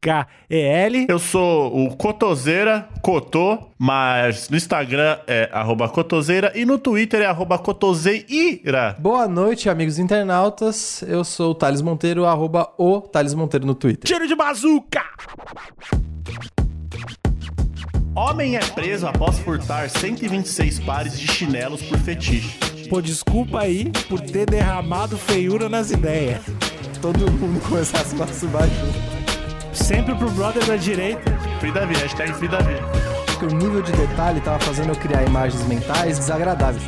K-E-L. Eu sou o Cotoseira, Cotô, mas no Instagram é arroba Cotoseira e no Twitter é arroba Cotoseira. Boa noite, amigos internautas. Eu sou o Thales Monteiro, arroba o Thales Monteiro no Twitter. Tiro de bazuca! Homem é preso após furtar 126 pares de chinelos por fetiche. Pô, desculpa aí por ter derramado feiura nas ideias. Todo mundo começar a se masturbar junto. Sempre pro brother da direita. Free Davi, hashtag Free Davi. Porque o nível de detalhe tava fazendo eu criar imagens mentais desagradáveis.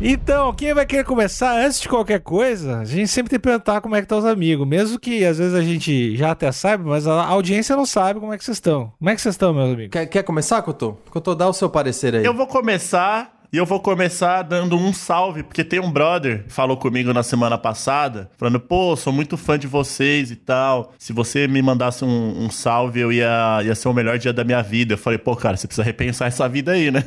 Então, quem vai querer começar antes de qualquer coisa? A gente sempre tem que perguntar como é que estão os amigos, mesmo que às vezes a gente já até saiba, mas a audiência não sabe como é que vocês estão. Como é que vocês estão, meus amigos? Quer, quer começar, Cotô? Cotô, dá o seu parecer aí. Eu vou começar e eu vou começar dando um salve, porque tem um brother que falou comigo na semana passada, falando, pô, sou muito fã de vocês e tal. Se você me mandasse um, um salve, eu ia, ia ser o melhor dia da minha vida. Eu falei, pô, cara, você precisa repensar essa vida aí, né?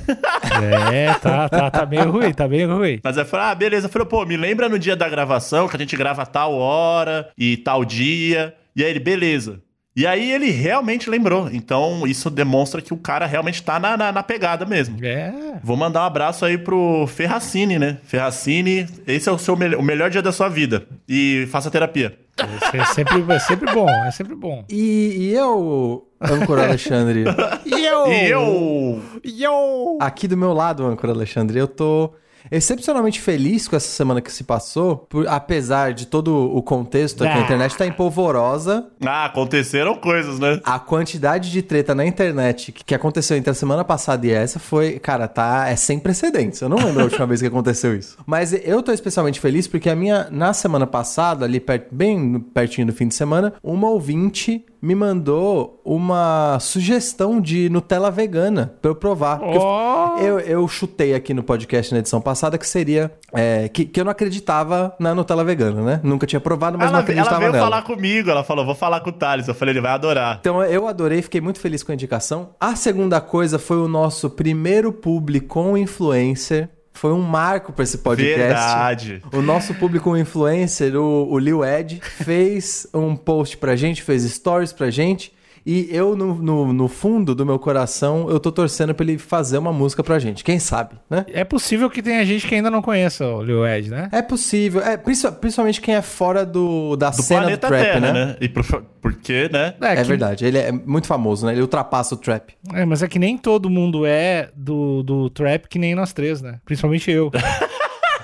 É, tá, tá, tá bem ruim, tá bem ruim. Mas eu falei, ah, beleza. Eu falei, pô, me lembra no dia da gravação, que a gente grava tal hora e tal dia. E aí ele, beleza. E aí ele realmente lembrou. Então isso demonstra que o cara realmente tá na, na, na pegada mesmo. É. Vou mandar um abraço aí pro Ferracini, né? Ferracini, esse é o seu me o melhor dia da sua vida. E faça terapia. É sempre, é sempre bom, é sempre bom. E, e eu, âncora Alexandre? E eu? E eu. E eu? Aqui do meu lado, âncora Alexandre, eu tô excepcionalmente feliz com essa semana que se passou, por, apesar de todo o contexto que a Ah. internet tá em polvorosa. Ah, aconteceram coisas, né? A quantidade de treta na internet que, que aconteceu entre a semana passada e essa foi, cara, tá, é sem precedentes. Eu não lembro a última vez que aconteceu isso. Mas eu tô especialmente feliz porque a minha, na semana passada, ali per- bem no- pertinho do fim de semana, uma ouvinte me mandou uma sugestão de Nutella vegana pra eu provar. Porque eu- eu, chutei aqui no podcast na edição passada que seria. é, que, que eu não acreditava na Nutella vegana, né? Nunca tinha provado, mas não Ela, acreditava ela veio nela. falar comigo, ela falou, vou falar com o Thales. Eu falei, ele vai adorar. Então eu adorei, fiquei muito feliz com a indicação. A segunda coisa foi o nosso primeiro publi com influencer. Foi um marco para esse podcast. Verdade. O nosso público influencer, o, o Lil Ed, fez um post pra gente, fez stories pra gente. E eu, no, no, no fundo do meu coração, eu tô torcendo pra ele fazer uma música pra gente. Quem sabe, né? É possível que tenha gente que ainda não conheça o Lil Ed, né? É possível. É, princi- principalmente quem é fora do, da Do cena do trap, Terra, né? né? E por, porque, né? É que- verdade. Ele é muito famoso, né? Ele ultrapassa o trap. É, mas é que nem todo mundo é do, do trap que nem nós três, né? Principalmente eu.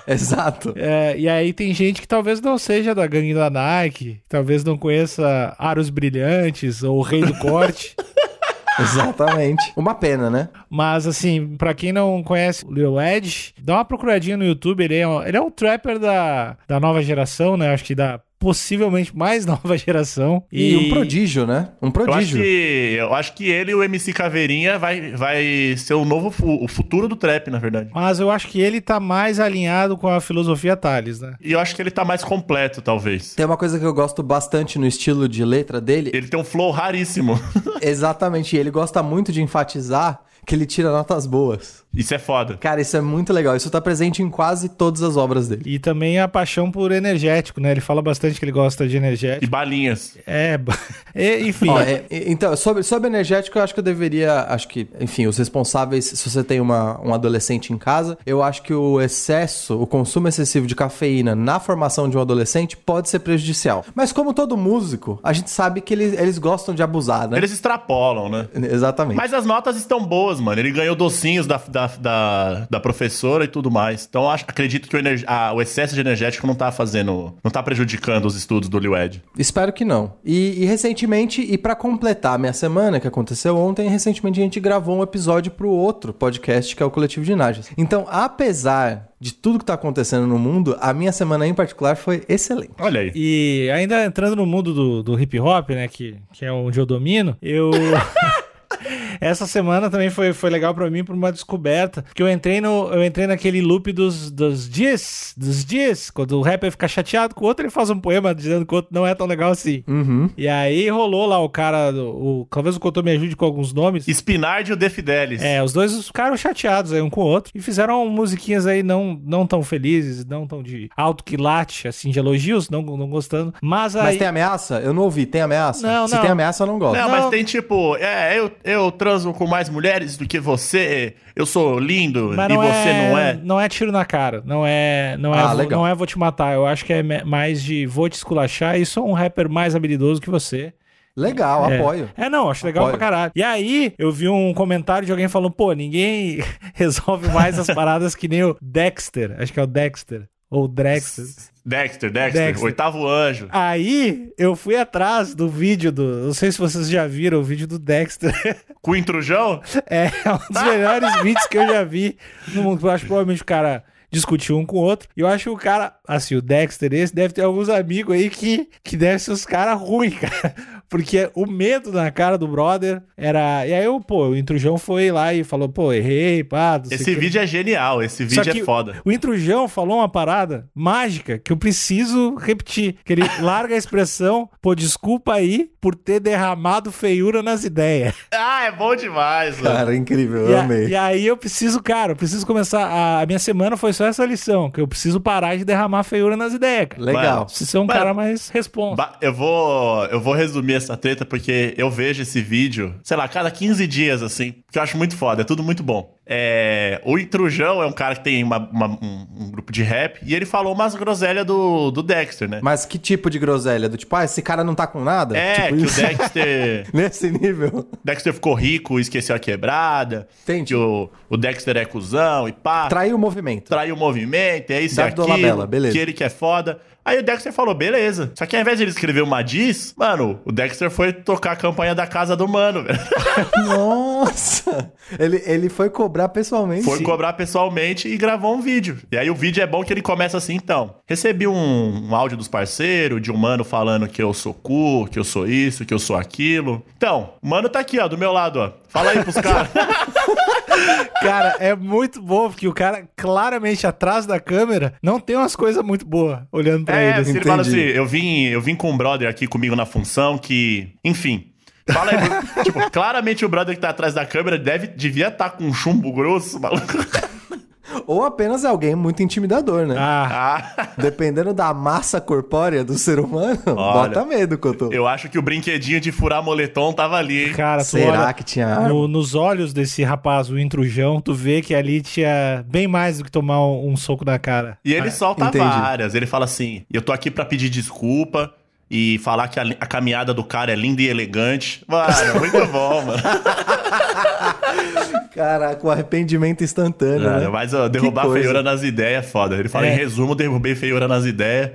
Exato. É, e aí tem gente que talvez não seja da gangue da Nike, talvez não conheça Aros Brilhantes ou o Rei do Corte. Exatamente. Uma pena, né? Mas, assim, pra quem não conhece o Lil Ed, dá uma procuradinha no YouTube. Ele é um, ele é um trapper da, da nova geração, né? Acho que da possivelmente mais nova geração. E, um prodígio, né? Um Eu acho, prodígio. que, eu acho que ele e o MC Caveirinha vai, vai ser o novo o futuro do trap, na verdade. Mas eu acho que ele tá mais alinhado com a filosofia Thales, né? E eu acho que ele tá mais completo, talvez. Tem uma coisa que eu gosto bastante no estilo de letra dele. Ele tem um flow raríssimo. Exatamente. Ele gosta muito de enfatizar que ele tira notas boas. Isso é foda. Cara, isso é muito legal. Isso tá presente em quase todas as obras dele. E também a paixão por energético, né? Ele fala bastante que ele gosta de E energético. balinhas. É, e- enfim. Ó, é, então, sobre, sobre energético, eu acho que eu deveria. Acho que, enfim, os responsáveis, se você tem uma, um adolescente em casa, eu acho que o excesso, o consumo excessivo de cafeína na formação de um adolescente pode ser prejudicial. Mas como todo músico, a gente sabe que eles, eles gostam de abusar, né? Eles extrapolam, né? Exatamente. Mas as notas estão boas, mano. Ele ganhou docinhos da, da, da, da professora e tudo mais. Então, acho- acredito que o, ener- ah, o excesso de energético não tá fazendo. Não tá prejudicando os estudos do Lil Ed. Espero que não. E, e recentemente, e pra completar a minha semana, que aconteceu ontem, recentemente a gente gravou um episódio pro outro podcast, que é o Coletivo de Najas. Então, apesar de tudo que tá acontecendo no mundo, a minha semana em particular foi excelente. Olha aí. E ainda entrando no mundo do, do hip hop, né, que, que é onde eu domino, eu. essa semana também foi, foi legal pra mim por uma descoberta. Que eu entrei no. Eu entrei naquele loop dos, dos dias. Dos dias. Quando o rapper fica chateado com o outro, ele faz um poema dizendo que o outro não é tão legal assim. Uhum. E aí rolou lá o cara. O, talvez o Couto me ajude com alguns nomes. Spinard e o Defidelis. É, os dois ficaram chateados aí um com o outro e fizeram musiquinhas aí não, não tão felizes, não tão de alto quilate, assim, de elogios, não, não gostando. Mas aí. Mas tem ameaça? Eu não ouvi. Tem ameaça? Não, Se não. tem ameaça, eu não gosto. Não, Não. mas tem tipo, é, eu, eu transo com mais mulheres do que você, eu sou lindo Mas e não você é, não é. Não é tiro na cara. Não é. Não é, Ah, vou- legal. não é vou te matar. Eu acho que é mais de vou te esculachar e sou um rapper mais habilidoso que você. Legal, É. apoio. É, não, acho legal Apoio. pra caralho. E aí, eu vi um comentário de alguém falando, pô, ninguém resolve mais as paradas que nem o Dexter. Acho que é o Dexter. Ou Drexter. Dexter, Dexter, Dexter. oitavo anjo. Aí, eu fui atrás do vídeo do. Não sei se vocês já viram o vídeo do Dexter. Com o intrujão? É um dos melhores vídeos que eu já vi no mundo. Eu acho que provavelmente o cara discutiu um com o outro. E eu acho que o cara, assim, o Dexter, esse deve ter alguns amigos aí que, que devem ser os caras ruins, cara. Porque o medo na cara do brother era. E aí, eu, pô, o Intrujão foi lá e falou, pô, errei, pá. não sei Esse vídeo é genial, esse Só vídeo que é foda. O Intrujão falou uma parada mágica que eu preciso repetir. Que ele larga a expressão, pô, desculpa aí por ter derramado feiura nas ideias. Ah, é bom demais, mano. Cara, incrível. E, Eu a- amei. e aí eu preciso, cara, eu preciso começar. A, a minha semana foi só essa lição, que eu preciso parar de derramar feiura nas ideias, cara. Legal. Preciso ser um Mano, cara mais responsa. Ba- Eu vou, eu vou resumir essa treta porque eu vejo esse vídeo, sei lá, cada 15 dias, assim, que eu acho muito foda, é tudo muito bom. É, o Intrujão é um cara que tem uma- uma- um, um grupo de rap e ele falou umas groselhas do, do Dexter, né? Mas que tipo de groselha? Do tipo, ah, esse cara não tá com nada? É, tipo que isso. o Dexter. Nesse nível. Dexter ficou rico e esqueceu a quebrada. Entendi. Que o, o Dexter é cuzão e pá. Traiu o movimento. traiu o movimento, é isso e Dado do aquilo, beleza. que ele que é foda. Aí o Dexter falou, beleza. Só que ao invés de ele escrever uma diz, mano, o Dexter foi tocar a campanha da casa do mano, velho. Nossa! Ele, ele foi cobrar pessoalmente. Foi cobrar pessoalmente e gravou um vídeo. E aí o vídeo é bom que ele começa assim, então. Recebi um, um áudio dos parceiros, de um mano falando que eu sou cu, que eu sou isso, que eu sou aquilo. Então, o mano tá aqui, ó, do meu lado, ó. Fala aí pros caras. Cara, é muito bom, porque o cara, claramente, atrás da câmera, não tem umas coisas muito boas olhando pra É, ele. assim, assim. ele fala assim, eu vim, eu vim com um brother aqui comigo na função que, enfim. Fala aí, tipo, claramente o brother que tá atrás da câmera deve, devia estar com um chumbo grosso, maluco. Ou apenas é alguém muito intimidador, né? Ah, Ah, Dependendo da massa corpórea do ser humano, Olha, bota medo, Cotô. eu acho que o brinquedinho de furar moletom tava ali, hein? cara, Será olha que tinha no- nos olhos desse rapaz, o intrujão, tu vê que ali tinha bem mais do que tomar um, um soco na cara. E ele solta entendi. várias. Ele fala assim: eu tô aqui pra pedir desculpa e falar que a, a caminhada do cara é linda e elegante. Mano, muito bom, mano. Caraca, o arrependimento instantâneo, né? Mas ó, derrubar feiura nas ideias é foda. Ele fala, É. em resumo, derrubei feiura nas ideias.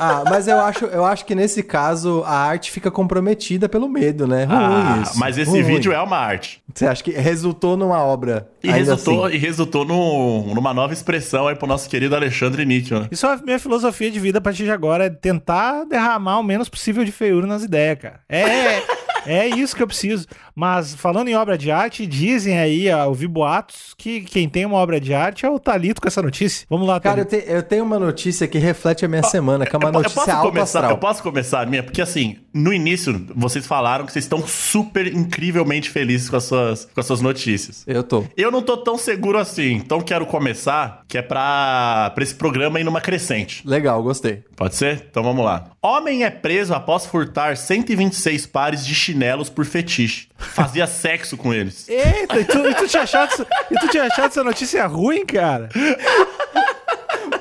Ah, mas eu acho, eu acho que nesse caso a arte fica comprometida pelo medo, né? Ruim Ah, isso. mas esse Ruim. vídeo é uma arte. Você acha que resultou numa obra? E resultou, assim? e resultou num- numa nova expressão aí pro nosso querido Alexandre Níquel. né? Isso é a minha filosofia de vida a partir de agora, é tentar derramar o menos possível de feiura nas ideias, cara. É, é isso que eu preciso. Mas falando em obra de arte, dizem aí, ó, ouvi boatos, que quem tem uma obra de arte é o Talito com essa notícia. Vamos lá, Cara, eu, te- eu tenho uma notícia que reflete a minha semana, que é uma Eu, notícia posso começar, astral. eu posso começar a minha? Porque assim, no início, vocês falaram que vocês estão super incrivelmente felizes com as suas, com as suas notícias. Eu tô. Eu não tô tão seguro assim, então quero começar, que é pra, pra esse programa ir numa crescente. Legal, gostei. Pode ser? Então vamos lá. Homem é preso após furtar 126 pares de chinelos por fetiche. Fazia sexo com eles. Eita, e tu, e tu tinha achado, e tu tinha achado essa notícia ruim, cara?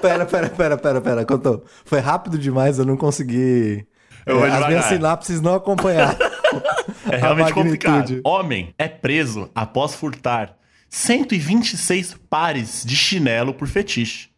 Pera, pera, pera, pera, pera, contou. Foi rápido demais, eu não consegui. Eu É, as minhas sinapses não acompanharam. É realmente complicado. Homem é preso após furtar 126 pares de chinelo por fetiche.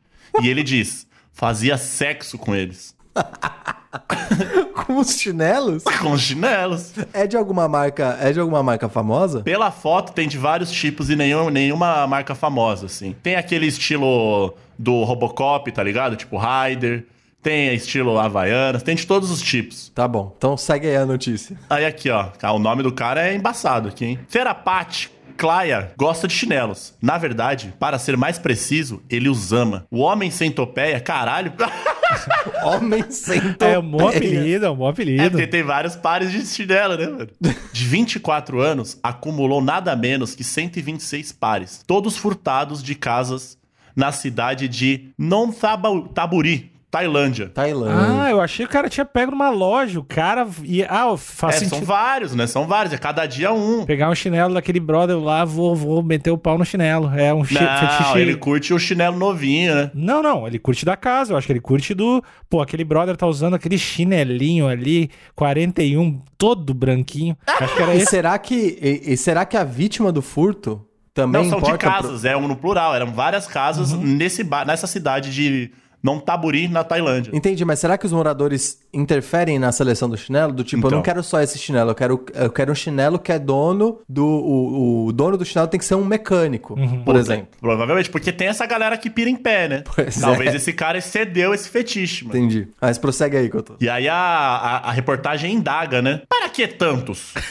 E ele diz: fazia sexo com eles. Com os chinelos? Com os chinelos. É de alguma marca, é de alguma marca famosa? Pela foto tem de vários tipos e nenhum, nenhuma marca famosa, assim. Tem aquele estilo do Robocop, tá ligado? Tipo Raider. tem estilo Havaianas, tem de todos os tipos. Tá bom, então segue aí a notícia. Aí aqui, ó, o nome do cara é embaçado aqui, hein? Terapate Claia gosta de chinelos. Na verdade, para ser mais preciso, ele os ama. O homem sem topeia, caralho. Homem sem topeia. É um bom apelido, é um bom É, apelido. porque tem vários pares de chinelo, né, mano? De 24 anos, acumulou nada menos que 126 pares. Todos furtados de casas na cidade de Nonthaburi, Tailândia. Tailândia. Ah, eu achei que o cara tinha pego numa loja. O cara ia. Ah, faz É, sentido. são vários, né? São vários. É cada dia um. Pegar um chinelo daquele brother lá, vou, vou meter o pau no chinelo. É um chi- Não, fetiche. ele curte o chinelo novinho, né? Não, não, ele curte da casa. Eu acho que ele curte do. Pô, aquele brother tá usando aquele chinelinho ali, 41, todo branquinho. Acho que era E esse. será que, e, e será que a vítima do furto também Não, são de importa pro- casas, é um no plural. Eram várias casas Uhum. nesse nessa cidade de Nonthaburi, na Tailândia. Entendi, mas será que os moradores interferem na seleção do chinelo? Do tipo, eu não Então. quero só esse chinelo, eu quero, eu quero um chinelo que é dono do. O, o dono do chinelo tem que ser um mecânico, por Puta, exemplo. Provavelmente, porque tem essa galera que pira em pé, né? Pois Talvez é. esse cara excedeu esse fetiche, mano. Entendi. Mas prossegue aí, Couto. E aí a, a, a reportagem indaga, né? Para que tantos?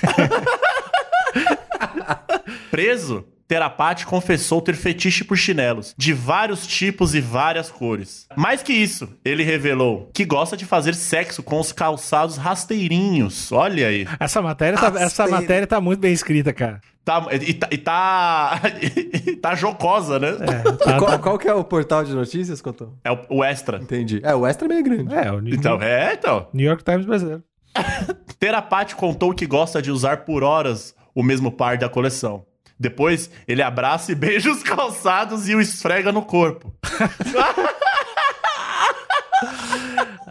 Preso, Terapate confessou ter fetiche por chinelos, de vários tipos e várias cores. Mais que isso, ele revelou que gosta de fazer sexo com os calçados rasteirinhos. Olha aí. Essa matéria, tá, essa matéria tá muito bem escrita, cara. Tá, e, tá, e tá. e tá jocosa, né? É, tá- qual, tá- qual que é o portal de notícias, Couto? É, o, o extra. Entendi. É, o extra é bem grande. é, o New, Então, é, então. New York Times brasileiro. Terapate contou que gosta de usar por horas o mesmo par da coleção. Depois, ele abraça e beija os calçados e o esfrega no corpo.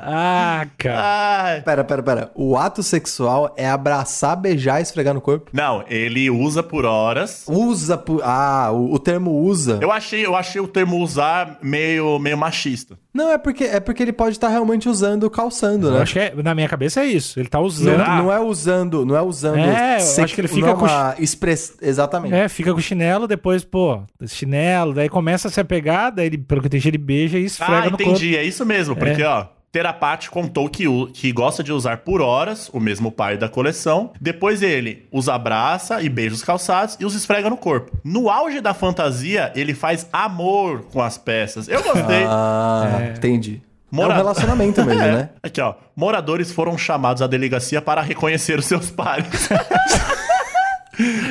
Ah, cara. Ai. Pera, pera, pera. O ato sexual é abraçar, beijar e esfregar no corpo? Não, ele usa por horas. Usa por. Ah, o, o termo usa. Eu achei, eu achei o termo usar meio, meio machista. Não, é porque, é porque ele pode estar realmente usando calçando, Eu né? acho que é- na minha cabeça é isso. Ele tá usando. Não, não é usando, não é usando. É, eu acho que ele fica não é com uma express... Exatamente. É, fica com o chinelo, depois, pô, chinelo, daí começa a se apegar, daí ele, pelo que eu entendi, ele beija e esfrega ah, no corpo. entendi. É isso mesmo, porque, ó. Terapate contou que, que gosta de usar por horas o mesmo par da coleção. Depois ele os abraça e beija os calçados e os esfrega no corpo. No auge da fantasia, ele faz amor com as peças. Eu gostei. Ah, É. entendi. É Mora- um relacionamento mesmo, É. né? Aqui, ó. Moradores foram chamados à delegacia para reconhecer os seus pares.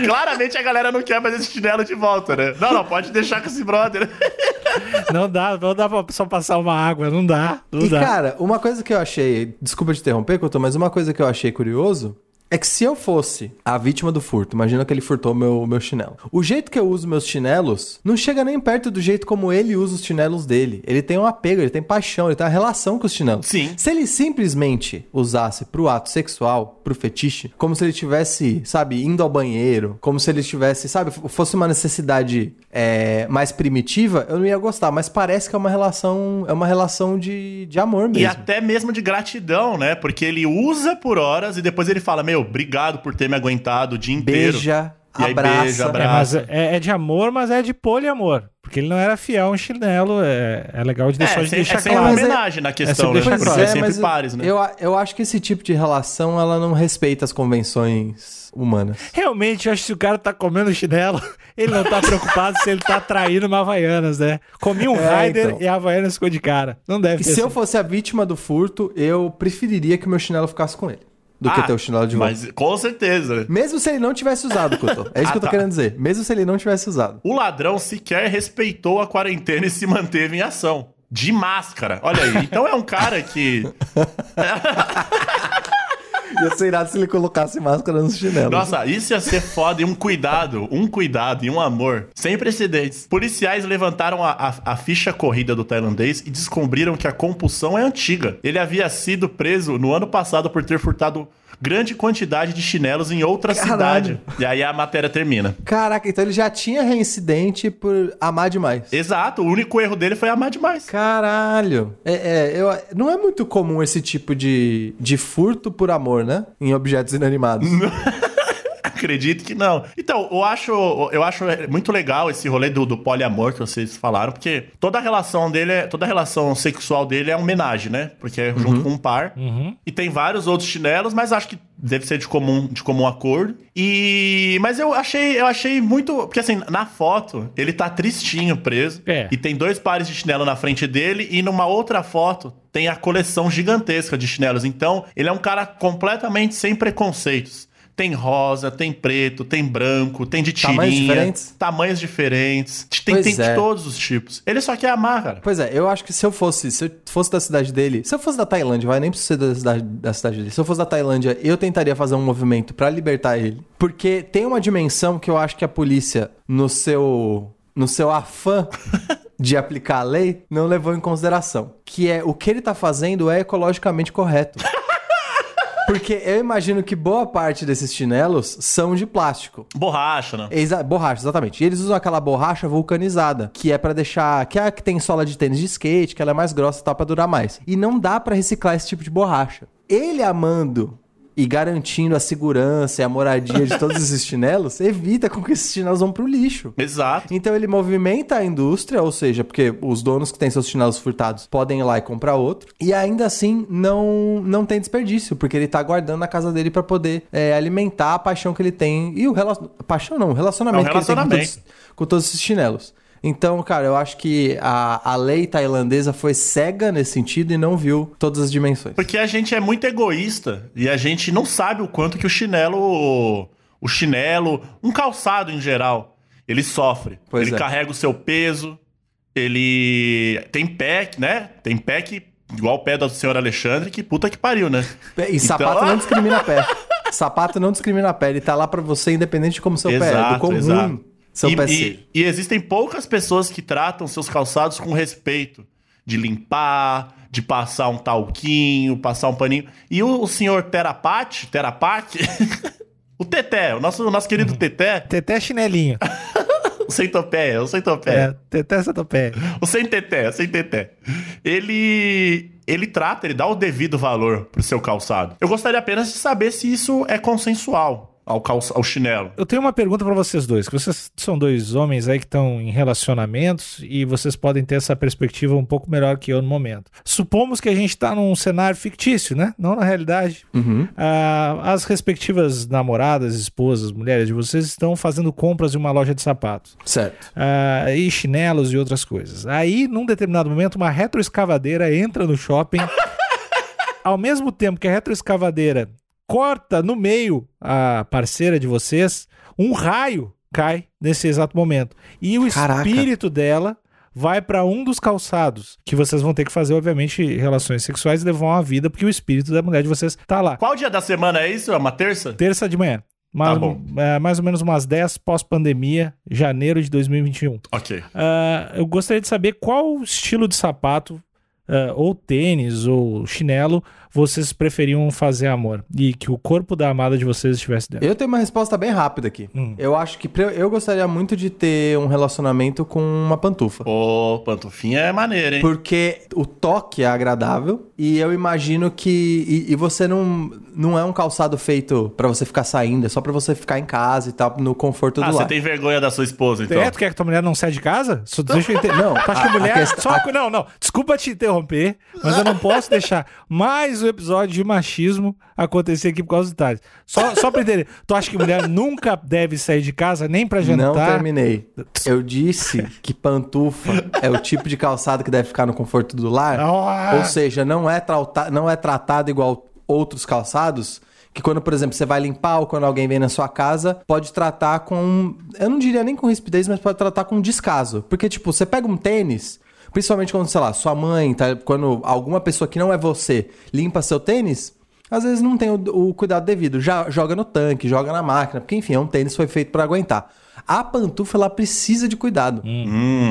Claramente a galera não quer mais esse chinelo de volta, né? Não, não, pode deixar com esse brother. Não dá, não dá pra só passar uma água, não dá, não E, dá. cara, uma coisa que eu achei. Desculpa te interromper, Couto, mas uma coisa que eu achei curioso é que se eu fosse a vítima do furto, imagina que ele furtou meu, meu chinelo. O jeito que eu uso meus chinelos não chega nem perto do jeito como ele usa os chinelos dele. Ele tem um apego, ele tem paixão, ele tem uma relação com os chinelos. Sim. Se ele simplesmente usasse pro ato sexual, pro fetiche, como se ele tivesse, sabe, indo ao banheiro, como se ele estivesse, sabe, fosse uma necessidade é, mais primitiva, eu não ia gostar. Mas parece que é uma relação, é uma relação de, de amor mesmo. E até mesmo de gratidão, né? Porque ele usa por horas e depois ele fala: Meu, obrigado por ter me aguentado o dia inteiro. Beija, E aí abraça. beija, É, abraça. mas é, é de amor, mas é de poliamor. Porque ele não era fiel a um chinelo. É, é legal de É, deixar, de sem- deixar é claro. uma é- homenagem na questão, sempre né? Porque é sempre pares, né? Eu, eu acho que esse tipo de relação, ela não respeita as convenções humanas. Realmente, eu acho que se o cara tá comendo chinelo, ele não tá preocupado se ele tá traindo uma Havaianas, né? Comi um É, Raider então. e a Havaianas ficou de cara. Não deve E ter se eu sido. fosse a vítima do furto, eu preferiria que o meu chinelo ficasse com ele. Do que Ah, ter o chinelo de volta. Mas com certeza? Mesmo se ele não tivesse usado, Couto. É isso Ah, que eu tô tá. querendo dizer. Mesmo se ele não tivesse usado. O ladrão sequer respeitou a quarentena e se manteve em ação. De máscara. Olha aí. Então é um cara que. Ia ser irado se ele colocasse máscara nos chinelos. Nossa, isso ia ser foda. E um cuidado, um cuidado e um amor sem precedentes. Policiais levantaram a, a- a ficha corrida do tailandês e descobriram que a compulsão é antiga. Ele havia sido preso no ano passado por ter furtado grande quantidade de chinelos em outra Caralho. cidade. E aí a matéria termina. Caraca, então ele já tinha reincidente por amar demais. Exato, o único erro dele foi amar demais. Caralho. É, é, eu, não é muito comum esse tipo de, de furto por amor, né? Em objetos inanimados. Acredito que não. Então, eu acho, eu acho muito legal esse rolê do, do poliamor que vocês falaram, porque toda a relação dele, é, toda a relação sexual dele é homenagem, né? Porque é junto com um par. Uhum. E tem vários outros chinelos, mas acho que deve ser de comum, de comum acordo. E mas eu achei, eu achei muito, porque assim, na foto, ele tá tristinho preso É. e tem dois pares de chinelo na frente dele e numa outra foto tem a coleção gigantesca de chinelos. Então, ele é um cara completamente sem preconceitos. Tem rosa, tem preto, tem branco, tem de tirinha. Tamanhos diferentes? Tamanhos diferentes. Tem, Pois tem de é. todos os tipos. Ele só quer amar, cara. Pois é, eu acho que se eu fosse, se eu fosse da cidade dele, se eu fosse da Tailândia, vai nem precisa ser da cidade, da cidade dele. Se eu fosse da Tailândia, eu tentaria fazer um movimento pra libertar ele, porque tem uma dimensão que eu acho que a polícia no seu no seu afã de aplicar a lei não levou em consideração, que é o que ele tá fazendo é ecologicamente correto. Porque eu imagino que boa parte desses chinelos são de plástico. Borracha, né? Exa borracha, exatamente. E eles usam aquela borracha vulcanizada, que é pra deixar. Que é a que tem sola de tênis de skate, que ela é mais grossa e tal, pra durar mais. E não dá pra reciclar esse tipo de borracha. Ele amando e garantindo a segurança e a moradia de todos esses chinelos, evita com que esses chinelos vão pro lixo. Exato. Então ele movimenta a indústria, ou seja, porque os donos que têm seus chinelos furtados podem ir lá e comprar outro, e ainda assim não não tem desperdício, porque ele tá guardando na casa dele pra poder é, alimentar a paixão que ele tem e o relacion... paixão não, o relacionamento, É um que ele tem com relacionamento. todos, com todos esses chinelos. Então, cara, eu acho que a, a lei tailandesa foi cega nesse sentido e não viu todas as dimensões. Porque a gente é muito egoísta e a gente não sabe o quanto que o chinelo, o chinelo, um calçado em geral, ele sofre. Pois ele é. carrega o seu peso, ele tem pé, né? Tem pé que igual o pé do senhor Alexandre, que puta que pariu, né? E sapato Então- não discrimina pé. Sapato não discrimina pé. Ele tá lá pra você, independente de como seu pé é. Do Exato, quão exato. ruim seu e, e- e existem poucas pessoas que tratam seus calçados com respeito. De limpar, de passar um talquinho, passar um paninho. E o, o senhor Terapate, Terapate, o Teté, o nosso, o nosso querido Teté, Teté chinelinho. o centopeia, o centopeia. É, Teté centopeia. O sem teté, o sem teté. Ele. Ele trata, ele dá o devido valor pro seu calçado. Eu gostaria apenas de saber se isso é consensual ao, calça, ao chinelo. Eu tenho uma pergunta pra vocês dois, que vocês são dois homens aí que estão em relacionamentos e vocês podem ter essa perspectiva um pouco melhor que eu no momento. Supomos que a gente tá num cenário fictício, né? Não na realidade. Uhum. Ah, as respectivas namoradas, esposas, mulheres de vocês estão fazendo compras em uma loja de sapatos. Certo. Ah, e chinelos e outras coisas. Aí, num determinado momento, uma retroescavadeira entra no shopping. ao mesmo tempo que a retroescavadeira corta no meio a parceira de vocês, um raio cai nesse exato momento. E o Caraca. espírito dela vai para um dos calçados, que vocês vão ter que fazer, obviamente, relações sexuais e levar uma vida, porque o espírito da mulher de vocês tá lá. Qual dia da semana é isso? É uma terça? Terça de manhã. Mais, Tá bom. é, mais ou menos umas 10 pós-pandemia, janeiro de 2021. Ok. Ah, eu gostaria de saber qual estilo de sapato, ah, ou tênis, ou chinelo, vocês preferiam fazer amor. E que o corpo da amada de vocês estivesse dentro. Eu tenho uma resposta bem rápida aqui. Hum. Eu acho que eu gostaria muito de ter um relacionamento com uma pantufa. Pô, pantufinha é maneiro, hein? Porque o toque é agradável e eu imagino que. E, e você não, não é um calçado feito pra você ficar saindo, é só pra você ficar em casa e tal, no conforto Ah, do você lar. tem vergonha da sua esposa, então. É, tu quer que tua mulher não saia de casa? Só deixa eu entender. Não, tu acha que a- a a mulher. questão- só- Não, não. Desculpa te interromper, mas eu não posso deixar mais um episódio de machismo acontecer aqui por causa do Thales. Só, só pra entender. Tu acha que mulher nunca deve sair de casa nem pra jantar? Não terminei. Eu disse que pantufa é o tipo de calçado que deve ficar no conforto do lar. Ah. Ou seja, não é, trauta- não é tratado igual outros calçados. Que quando, por exemplo, você vai limpar ou quando alguém vem na sua casa, pode tratar com. Eu não diria nem com rispidez, mas pode tratar com descaso. Porque, tipo, você pega um tênis, principalmente quando, sei lá, sua mãe, tá, quando alguma pessoa que não é você limpa seu tênis, às vezes não tem o, o cuidado devido. Já joga no tanque, joga na máquina, porque enfim, é um tênis que foi feito pra aguentar. A pantufa ela precisa de cuidado,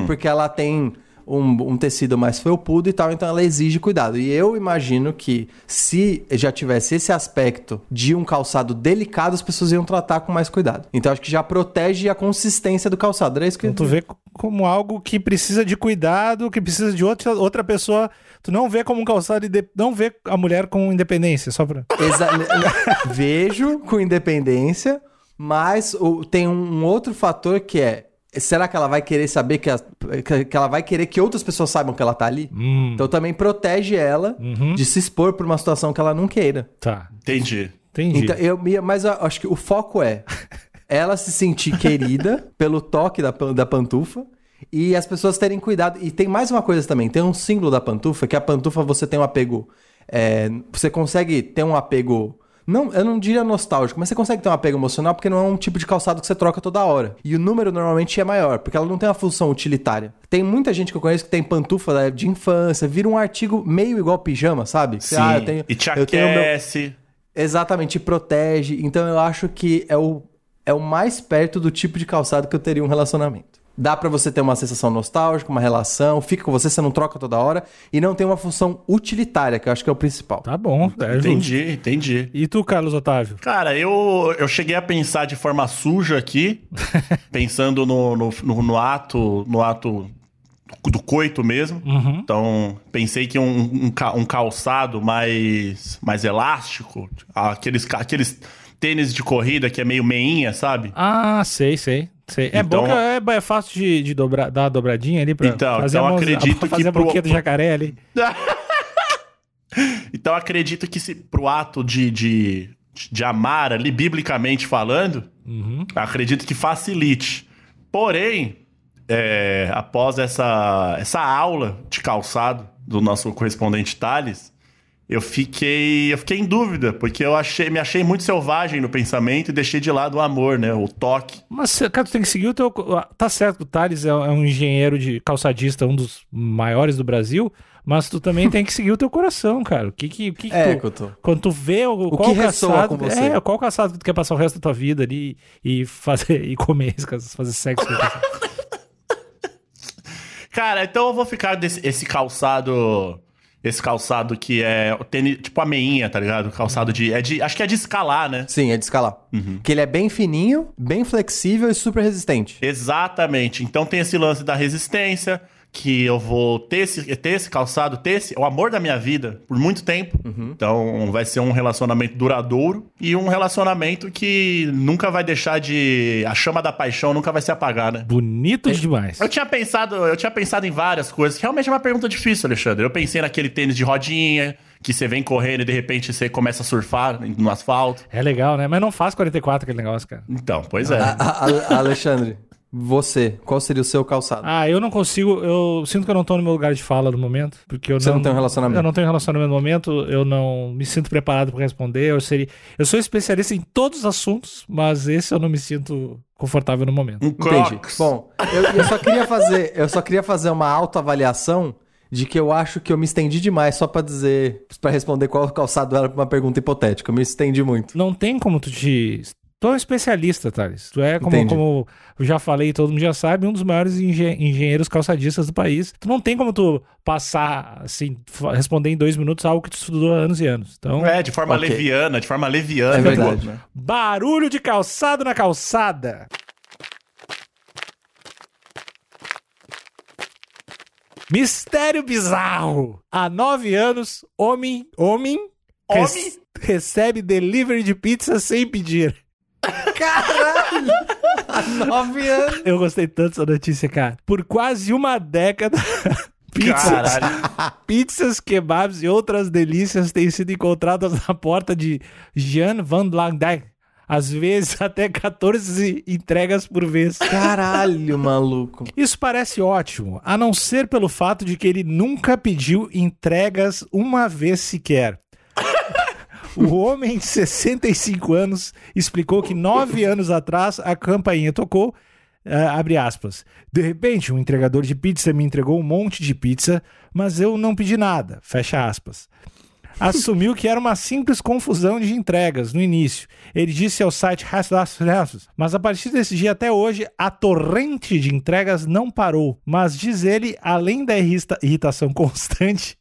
porque ela tem um, um tecido mais felpudo e tal, então ela exige cuidado. E eu imagino que se já tivesse esse aspecto de um calçado delicado, as pessoas iam tratar com mais cuidado. Então acho que já protege a consistência do calçado. Era isso que Então, tu vê co- como algo que precisa de cuidado, que precisa de outra, outra pessoa. Tu não vê como um calçado, não vê a mulher com independência, só pra. Exa- Vejo com independência, Mas o- tem um, um outro fator que é. Será que ela vai querer saber que, a- que- que ela vai querer que outras pessoas saibam que ela tá ali? Hum, Então também protege ela Uhum. de se expor por uma situação que ela não queira. tá. Entendi. Entendi. Então, eu, mas eu acho que o foco é ela se sentir querida pelo toque da, da pantufa e as pessoas terem cuidado. E tem mais uma coisa também: tem um símbolo da pantufa que a pantufa você tem um apego. é, você consegue ter um apego. Não, eu não diria nostálgico, mas você consegue ter um apego emocional porque não é um tipo de calçado que você troca toda hora. E o número normalmente é maior, porque ela não tem uma função utilitária. Tem muita gente que eu conheço que tem pantufa da- de infância, vira um artigo meio igual pijama, sabe? Sim. Ah, eu tenho- e te tenho meu- aquece. Exatamente, te protege. Então eu acho que é o, é o mais perto do tipo de calçado que eu teria um relacionamento. Dá pra você ter uma sensação nostálgica, uma relação, fica com você, você não troca toda hora e não tem uma função utilitária, que eu acho que é o principal. Tá bom. É. Entendi, entendi. E tu, Carlos Otávio? Cara, eu, eu cheguei a pensar de forma suja aqui, pensando no, no, no- no ato, no ato do coito mesmo. Uhum. Então, pensei que um, um, um calçado mais, mais elástico, aqueles, aqueles tênis de corrida que é meio meinha, sabe? Ah, sei, sei. sei. É Então- bom que é, é fácil de, de dobrar, dar uma dobradinha ali pra Então, fazer então a acredito pra fazer que a boquinha pro- do jacaré ali. Então, acredito que se pro ato de, de, de amar ali, biblicamente falando, Uhum. acredito que facilite. Porém, é, após essa, essa aula de calçado do nosso correspondente Thales, eu fiquei, eu fiquei em dúvida, porque eu achei, me achei muito selvagem no pensamento e deixei de lado o amor, né? O toque. Mas, cara, tu tem que seguir o teu. Tá certo o Thales é, é um engenheiro de calçadista, um dos maiores do Brasil, mas tu também tem que seguir o teu coração, cara. O que que, o que, que É, tu, Couto. Quando tu vê o, O qual que com você. É, qual calçado que tu quer passar o resto da tua vida ali e fazer e comer, fazer sexo. Cara, então eu vou ficar desse esse calçado. Esse calçado que é o tênis, tipo a meinha, tá ligado? Calçado de, é de. Acho que é de escalar, né? Sim, é de escalar. Que ele é bem fininho, bem flexível e super resistente. Exatamente. Então tem esse lance da resistência, que eu vou ter esse, ter esse calçado, ter esse, o amor da minha vida por muito tempo. Então vai ser um relacionamento duradouro e um relacionamento que nunca vai deixar de. A chama da paixão nunca vai se apagar, né? Bonito demais. Eu tinha pensado, eu tinha pensado em várias coisas, realmente é uma pergunta difícil, Alexandre. Eu pensei naquele tênis de rodinha, que você vem correndo e de repente você começa a surfar no asfalto. É legal, né? Mas não faz 44 aquele negócio, cara. Então, pois é. A- a- a- Alexandre, você, qual seria o seu calçado? Ah, eu não consigo. Eu sinto que eu não tô no meu lugar de fala no momento. Porque eu Você não tem um relacionamento? Eu não tenho relacionamento no momento. Eu não me sinto preparado pra responder. Eu, seria, eu sou especialista em todos os assuntos, mas esse eu não me sinto confortável no momento. Um Entendi. Crocs. Bom, eu, eu só queria fazer, eu só queria fazer uma autoavaliação de que eu acho que eu me estendi demais só pra dizer, Pra responder qual calçado era pra uma pergunta hipotética. Eu me estendi muito. Não tem como tu te. Tu é um especialista, Thales. Tu é, como, Entendi. como eu já falei, todo mundo já sabe, um dos maiores engen- engenheiros calçadistas do país. Tu não tem como tu passar, assim, responder em dois minutos algo que tu estudou há anos e anos. Então, É, de forma Ok. leviana, de forma leviana. É verdade. né? barulho de calçado na calçada. Mistério bizarro. Há nove anos, homem, homem, Homem? recebe delivery de pizza sem pedir. Caralho! Há nove anos. Eu gostei tanto dessa notícia, cara. Por quase uma década, pizzas, pizzas, kebabs e outras delícias têm sido encontradas na porta de Jean Van Langdijk. Às vezes até 14 entregas por vez. Caralho, maluco. Isso parece ótimo, a não ser pelo fato de que ele nunca pediu entregas uma vez sequer. O homem de 65 anos explicou que nove anos atrás a campainha tocou, ah, abre aspas. De repente, um entregador de pizza me entregou um monte de pizza, mas eu não pedi nada, fecha aspas. Assumiu que era uma simples confusão de entregas no início. Ele disse ao site Haslas mas a partir desse dia até hoje, a torrente de entregas não parou. Mas diz ele, além da irrita- irritação constante,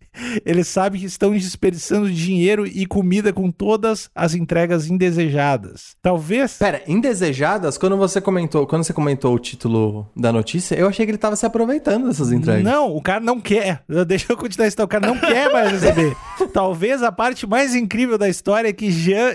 Eles sabem que estão desperdiçando dinheiro e comida com todas as entregas indesejadas. Talvez. Pera, indesejadas? Quando você comentou, quando você comentou o título da notícia, eu achei que ele tava se aproveitando dessas entregas. Não, o cara não quer. Deixa eu continuar isso. O cara não quer mais receber. Talvez a parte mais incrível da história é que Jean,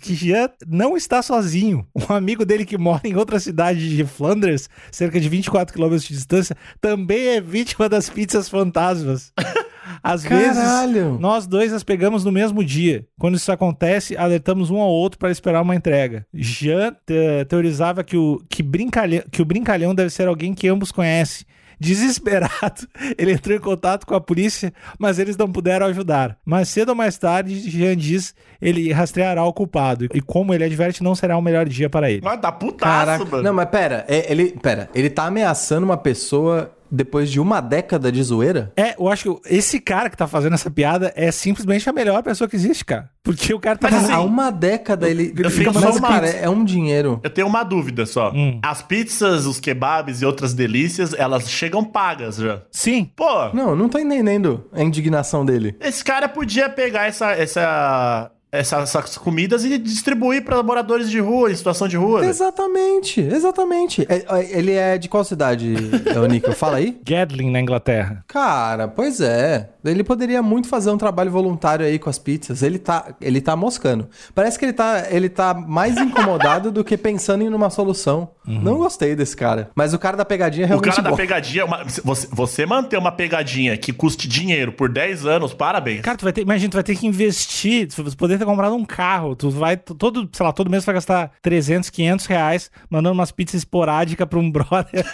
que Jean não está sozinho. Um amigo dele que mora em outra cidade de Flanders, cerca de 24 quilômetros de distância, também é vítima das pizzas fantasmas. Às Caralho. vezes, nós dois as pegamos no mesmo dia. Quando isso acontece, alertamos um ao outro para esperar uma entrega. Jean te- teorizava que o, que, brincalhão, que o brincalhão deve ser alguém que ambos conhecem. Desesperado, ele entrou em contato com a polícia, mas eles não puderam ajudar. Mais cedo ou mais tarde, Jean diz ele rastreará o culpado. E como ele adverte, não será o melhor dia para ele. Mas tá putaço, Caraca. mano. Não, mas pera, é- ele, pera, ele tá ameaçando uma pessoa depois de uma década de zoeira? É, eu acho que esse cara que tá fazendo essa piada é simplesmente a melhor pessoa que existe, cara. Porque o cara tá Mas assim, Há uma década ele. eu fico mas, só uma cara, pizza. é um dinheiro. Eu tenho uma dúvida só. Hum. As pizzas, os kebabs e outras delícias, elas chegam pagas já. Sim. Pô, Não, não tô entendendo a indignação dele. esse cara podia pegar essa, essa, essa- essas comidas e distribuir para moradores de rua, em situação de rua. velho. Exatamente, exatamente. É- é- ele é de qual cidade, é o Nico? Fala aí. Gadlin na Inglaterra. Cara, pois é. Ele poderia muito fazer um trabalho voluntário aí com as pizzas. Ele tá, ele tá moscando. Parece que ele tá, ele tá mais incomodado do que pensando em uma solução. Não gostei desse cara. Mas o cara da pegadinha é O realmente cara da bom. pegadinha, uma- você, você manter uma pegadinha que custe dinheiro por 10 anos, parabéns. Cara, tu vai ter, imagina, tu vai ter que investir, tu poder ter comprado um carro, tu vai, todo, sei lá, todo mês tu vai gastar 300, 500 reais mandando umas pizzas esporádicas pra um brother.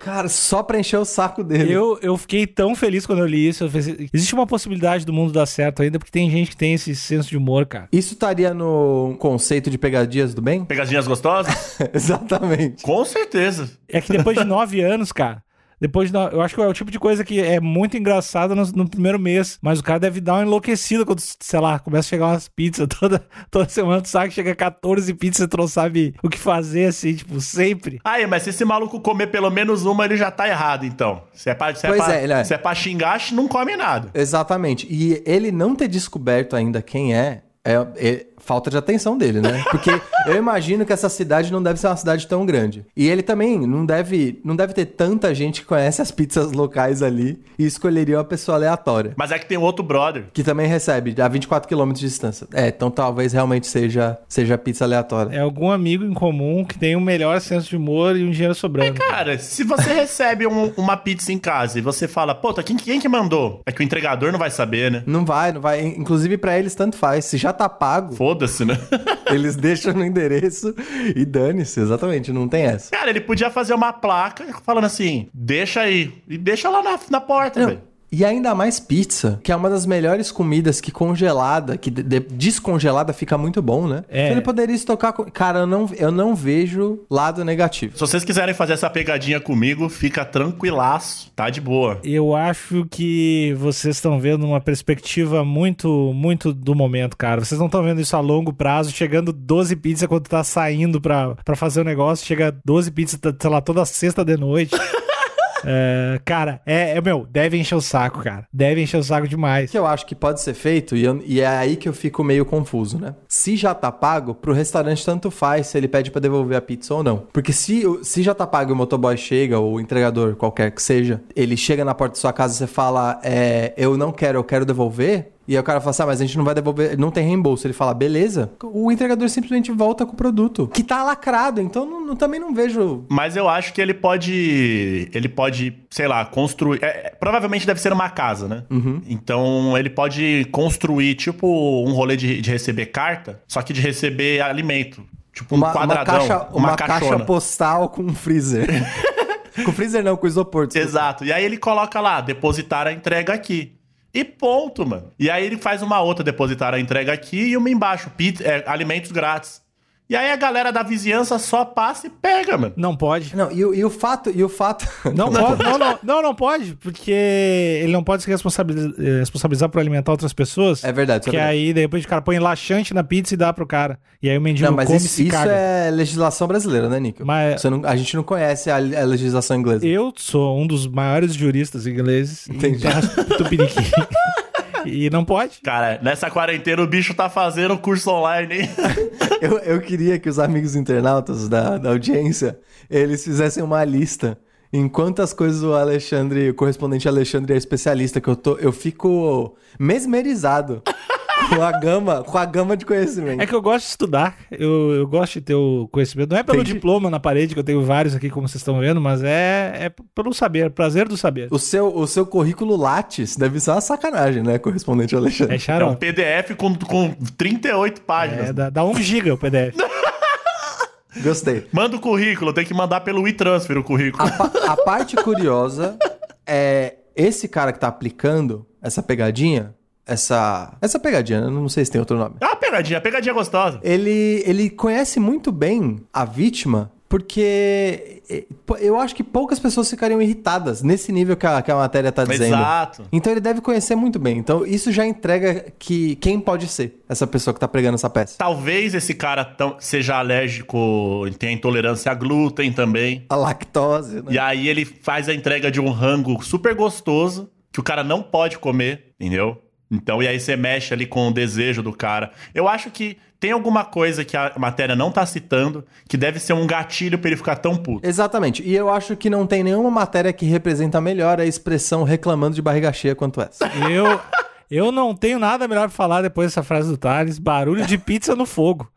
Cara, só pra encher o saco dele. Eu, eu fiquei tão feliz quando eu li isso. Eu pensei, existe uma possibilidade do mundo dar certo ainda, porque tem gente que tem esse senso de humor, cara. Isso estaria no conceito de pegadinhas do bem? Pegadinhas gostosas? Exatamente. Com certeza. É que depois de nove anos, cara. Depois de no... Eu acho que é o tipo de coisa que é muito engraçado no, no primeiro mês. Mas o cara deve dar uma enlouquecida quando, sei lá, começa a chegar umas pizzas toda, toda semana. Tu sabe que chega 14 pizzas e tu não sabe o que fazer, assim, tipo, sempre. Aí, mas se esse maluco comer pelo menos uma, ele já tá errado, então. Se é pra, se Pois é pra, é, ele é. se é pra xingar, não come nada. Exatamente. E ele não ter descoberto ainda quem é, é, é falta de atenção dele, né? Porque eu imagino que essa cidade não deve ser uma cidade tão grande. E ele também não deve, não deve ter tanta gente que conhece as pizzas locais ali e escolheria uma pessoa aleatória. Mas é que tem outro brother. Que também recebe a 24 km de distância. É, então talvez realmente seja, seja pizza aleatória. É algum amigo em comum que tem um melhor senso de humor e um dinheiro sobrando. Cara, se você recebe um- uma pizza em casa e você fala, puta, quem, quem que mandou? É que o entregador não vai saber, né? Não vai, não vai. Inclusive pra eles tanto faz. Se já tá pago, Foda-se, né? eles deixam no endereço e dane-se. Exatamente, não tem essa. Cara, ele podia fazer uma placa falando assim, deixa aí. E deixa lá na, na porta, velho. E ainda mais pizza, que é uma das melhores comidas que congelada, que de- de- descongelada fica muito bom, né? É. Então ele poderia estocar. com- Cara, eu não, eu não vejo lado negativo. Se vocês quiserem fazer essa pegadinha comigo, fica tranquilaço, tá de boa. Eu acho que vocês estão vendo uma perspectiva muito, muito do momento, cara. Vocês não estão vendo isso a longo prazo, chegando 12 pizzas quando tá saindo pra, pra fazer o negócio, chega 12 pizzas, sei lá, toda sexta de noite. É, cara, é, é, meu, deve encher o saco, cara. Deve encher o saco O demais. que eu acho que pode ser feito, e, eu- e é aí que eu fico meio confuso, né? Se já tá pago, pro restaurante tanto faz se ele pede pra devolver a pizza ou não. Porque se, se já tá pago e o motoboy chega, ou o entregador, qualquer que seja, ele chega na porta da sua casa e você fala, é, eu não quero, eu quero devolver. E aí o cara fala assim, ah, mas a gente não vai devolver, não tem reembolso. Ele fala, beleza. O entregador simplesmente volta com o produto. Que tá lacrado, então não- não- também não vejo... Mas eu acho que ele pode. Ele pode, sei lá, construir. é, é, provavelmente deve ser uma casa, né? Então ele pode construir, tipo, um rolê de, de receber carta, só que de receber alimento. Tipo, um Uma, uma quadradão. caixa, uma, caixona. caixa postal com um freezer. com freezer não, com isopor. desculpa. Exato. E aí ele coloca lá, depositar a entrega aqui. E ponto, mano. E aí ele faz uma outra, depositar a entrega aqui e uma embaixo, pizza, é, alimentos grátis. E aí a galera da vizinhança só passa e pega, mano. Não pode. Não, e, o- e o fato, e o fato. Não, pode, não, não, não, não pode, porque ele não pode se responsabilizar, eh, responsabilizar por alimentar outras pessoas. É verdade, é Que verdade. aí, de repente, o cara põe laxante na pizza e dá pro cara. E aí o mendigo Não, mas come e isso, se isso caga. é legislação brasileira, né, Nico? Mas- Você não- a gente não conhece a, a legislação inglesa. Eu sou um dos maiores juristas ingleses Entendi. tupiniquim. e não pode. Cara, nessa quarentena o bicho tá fazendo curso online, hein? Eu, eu queria que os amigos internautas da, da audiência, eles fizessem uma lista em quantas coisas o Alexandre, o correspondente Alexandre é especialista, que eu tô, eu fico mesmerizado com a gama, com a gama de conhecimento. É que eu gosto de estudar, eu, eu gosto de ter o conhecimento. Não é pelo Entendi. diploma na parede, que eu tenho vários aqui, como vocês estão vendo, mas é, é pelo saber, prazer do saber. O seu, o seu currículo Lattes deve ser uma sacanagem, né, correspondente Alexandre? É É um. PDF com, com 38 páginas. É, dá, dá um giga o PDF. Gostei. Manda o currículo, tem que mandar pelo e-transfer o currículo. A, pa- a parte curiosa é esse cara que tá aplicando essa pegadinha, essa essa pegadinha, eu não sei se tem outro nome. Uma pegadinha, pegadinha gostosa. Ele ele conhece muito bem a vítima porque eu acho que poucas pessoas ficariam irritadas nesse nível que a, que a matéria tá dizendo. Exato. Então ele deve conhecer muito bem. Então isso já entrega que quem pode ser essa pessoa que tá pregando essa peça. Talvez esse cara tão- seja alérgico, tenha intolerância a glúten também. A lactose, né? E aí ele faz a entrega de um rango super gostoso que o cara não pode comer, entendeu? Então, e aí você mexe ali com o desejo do cara. Eu acho que tem alguma coisa que a matéria não tá citando que deve ser um gatilho pra ele ficar tão puto. Exatamente. E eu acho que não tem nenhuma matéria que representa melhor a expressão reclamando de barriga cheia quanto essa. Eu, eu não tenho nada melhor pra falar depois dessa frase do Thales. Barulho de pizza no fogo.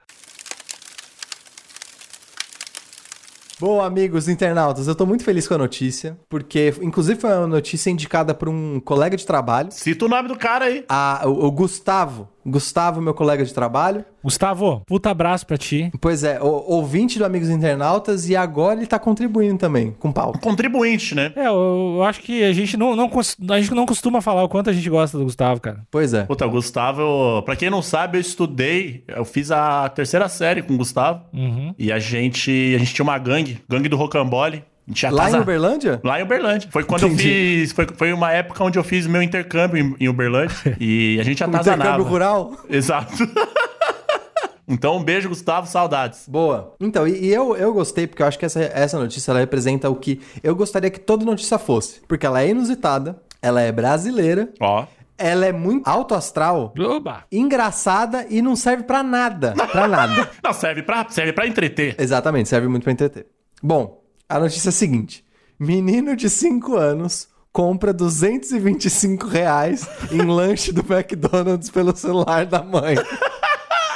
Bom, amigos internautas, eu tô muito feliz com a notícia, porque inclusive foi uma notícia indicada por um colega de trabalho, Cita o nome do cara aí. a- o, o Gustavo. Gustavo, meu colega de trabalho. Gustavo, puta abraço pra ti. Pois é, o- ouvinte do Amigos Internautas e agora ele tá contribuindo também com pauta. Contribuinte, né? É, eu, eu acho que a gente não, não, a gente não costuma falar o quanto a gente gosta do Gustavo, cara. Pois é. Puta, o Gustavo, eu- pra quem não sabe, eu estudei, eu fiz a terceira série com o Gustavo. Uhum. E a gente, a gente tinha uma gangue, gangue do Rocambole. Lá em casar- Uberlândia? Lá em Uberlândia. Foi quando eu Entendi. fiz. Foi, foi uma época onde eu fiz meu intercâmbio em, em Uberlândia. e a gente atazanava. intercâmbio rural? Exato. então, um beijo, Gustavo. Saudades. Boa. Então, e, e eu, eu gostei porque eu acho que essa, essa notícia ela representa o que eu gostaria que toda notícia fosse. Porque ela é inusitada, ela é brasileira, Ó. ela é muito alto astral, Oba! engraçada e não serve pra nada. Pra nada. Não, serve pra, serve pra entreter. Exatamente, serve muito pra entreter. Bom, a notícia é a seguinte: menino de 5 anos compra 225 reais em lanche do McDonald's pelo celular da mãe.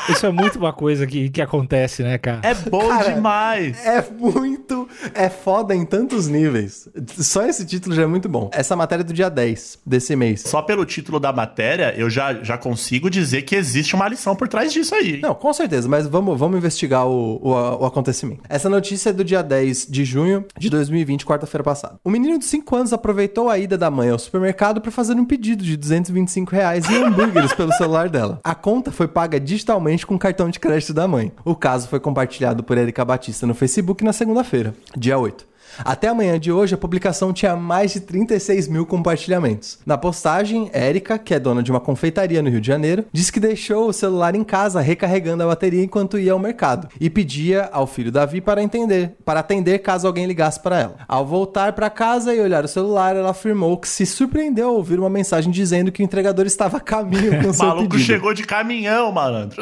Isso é muito uma coisa que, que acontece, né, cara? É bom Cara, demais. É muito. É foda em tantos níveis. Só esse título já é muito bom. Essa matéria é do dia 10 desse mês. Só pelo título da matéria, eu já, já consigo dizer que existe uma lição por trás disso aí. hein? Não, com certeza, mas vamos, vamos investigar o, o, o acontecimento. Essa notícia é do dia 10 de junho de 2020, quarta-feira passada. O menino de 5 anos aproveitou a ida da mãe ao supermercado para fazer um pedido de 225 reais em hambúrgueres pelo celular dela. A conta foi paga digitalmente com o cartão de crédito da mãe. O caso foi compartilhado por Erika Batista no Facebook na segunda-feira, dia 8. Até amanhã de hoje, a publicação tinha mais de 36 mil compartilhamentos. Na postagem, Érica, que é dona de uma confeitaria no Rio de Janeiro, disse que deixou o celular em casa recarregando a bateria enquanto ia ao mercado e pedia ao filho Davi para entender, para atender caso alguém ligasse para ela. Ao voltar para casa e olhar o celular, ela afirmou que se surpreendeu ao ouvir uma mensagem dizendo que o entregador estava a caminho com O seu maluco pedido. chegou de caminhão, malandro.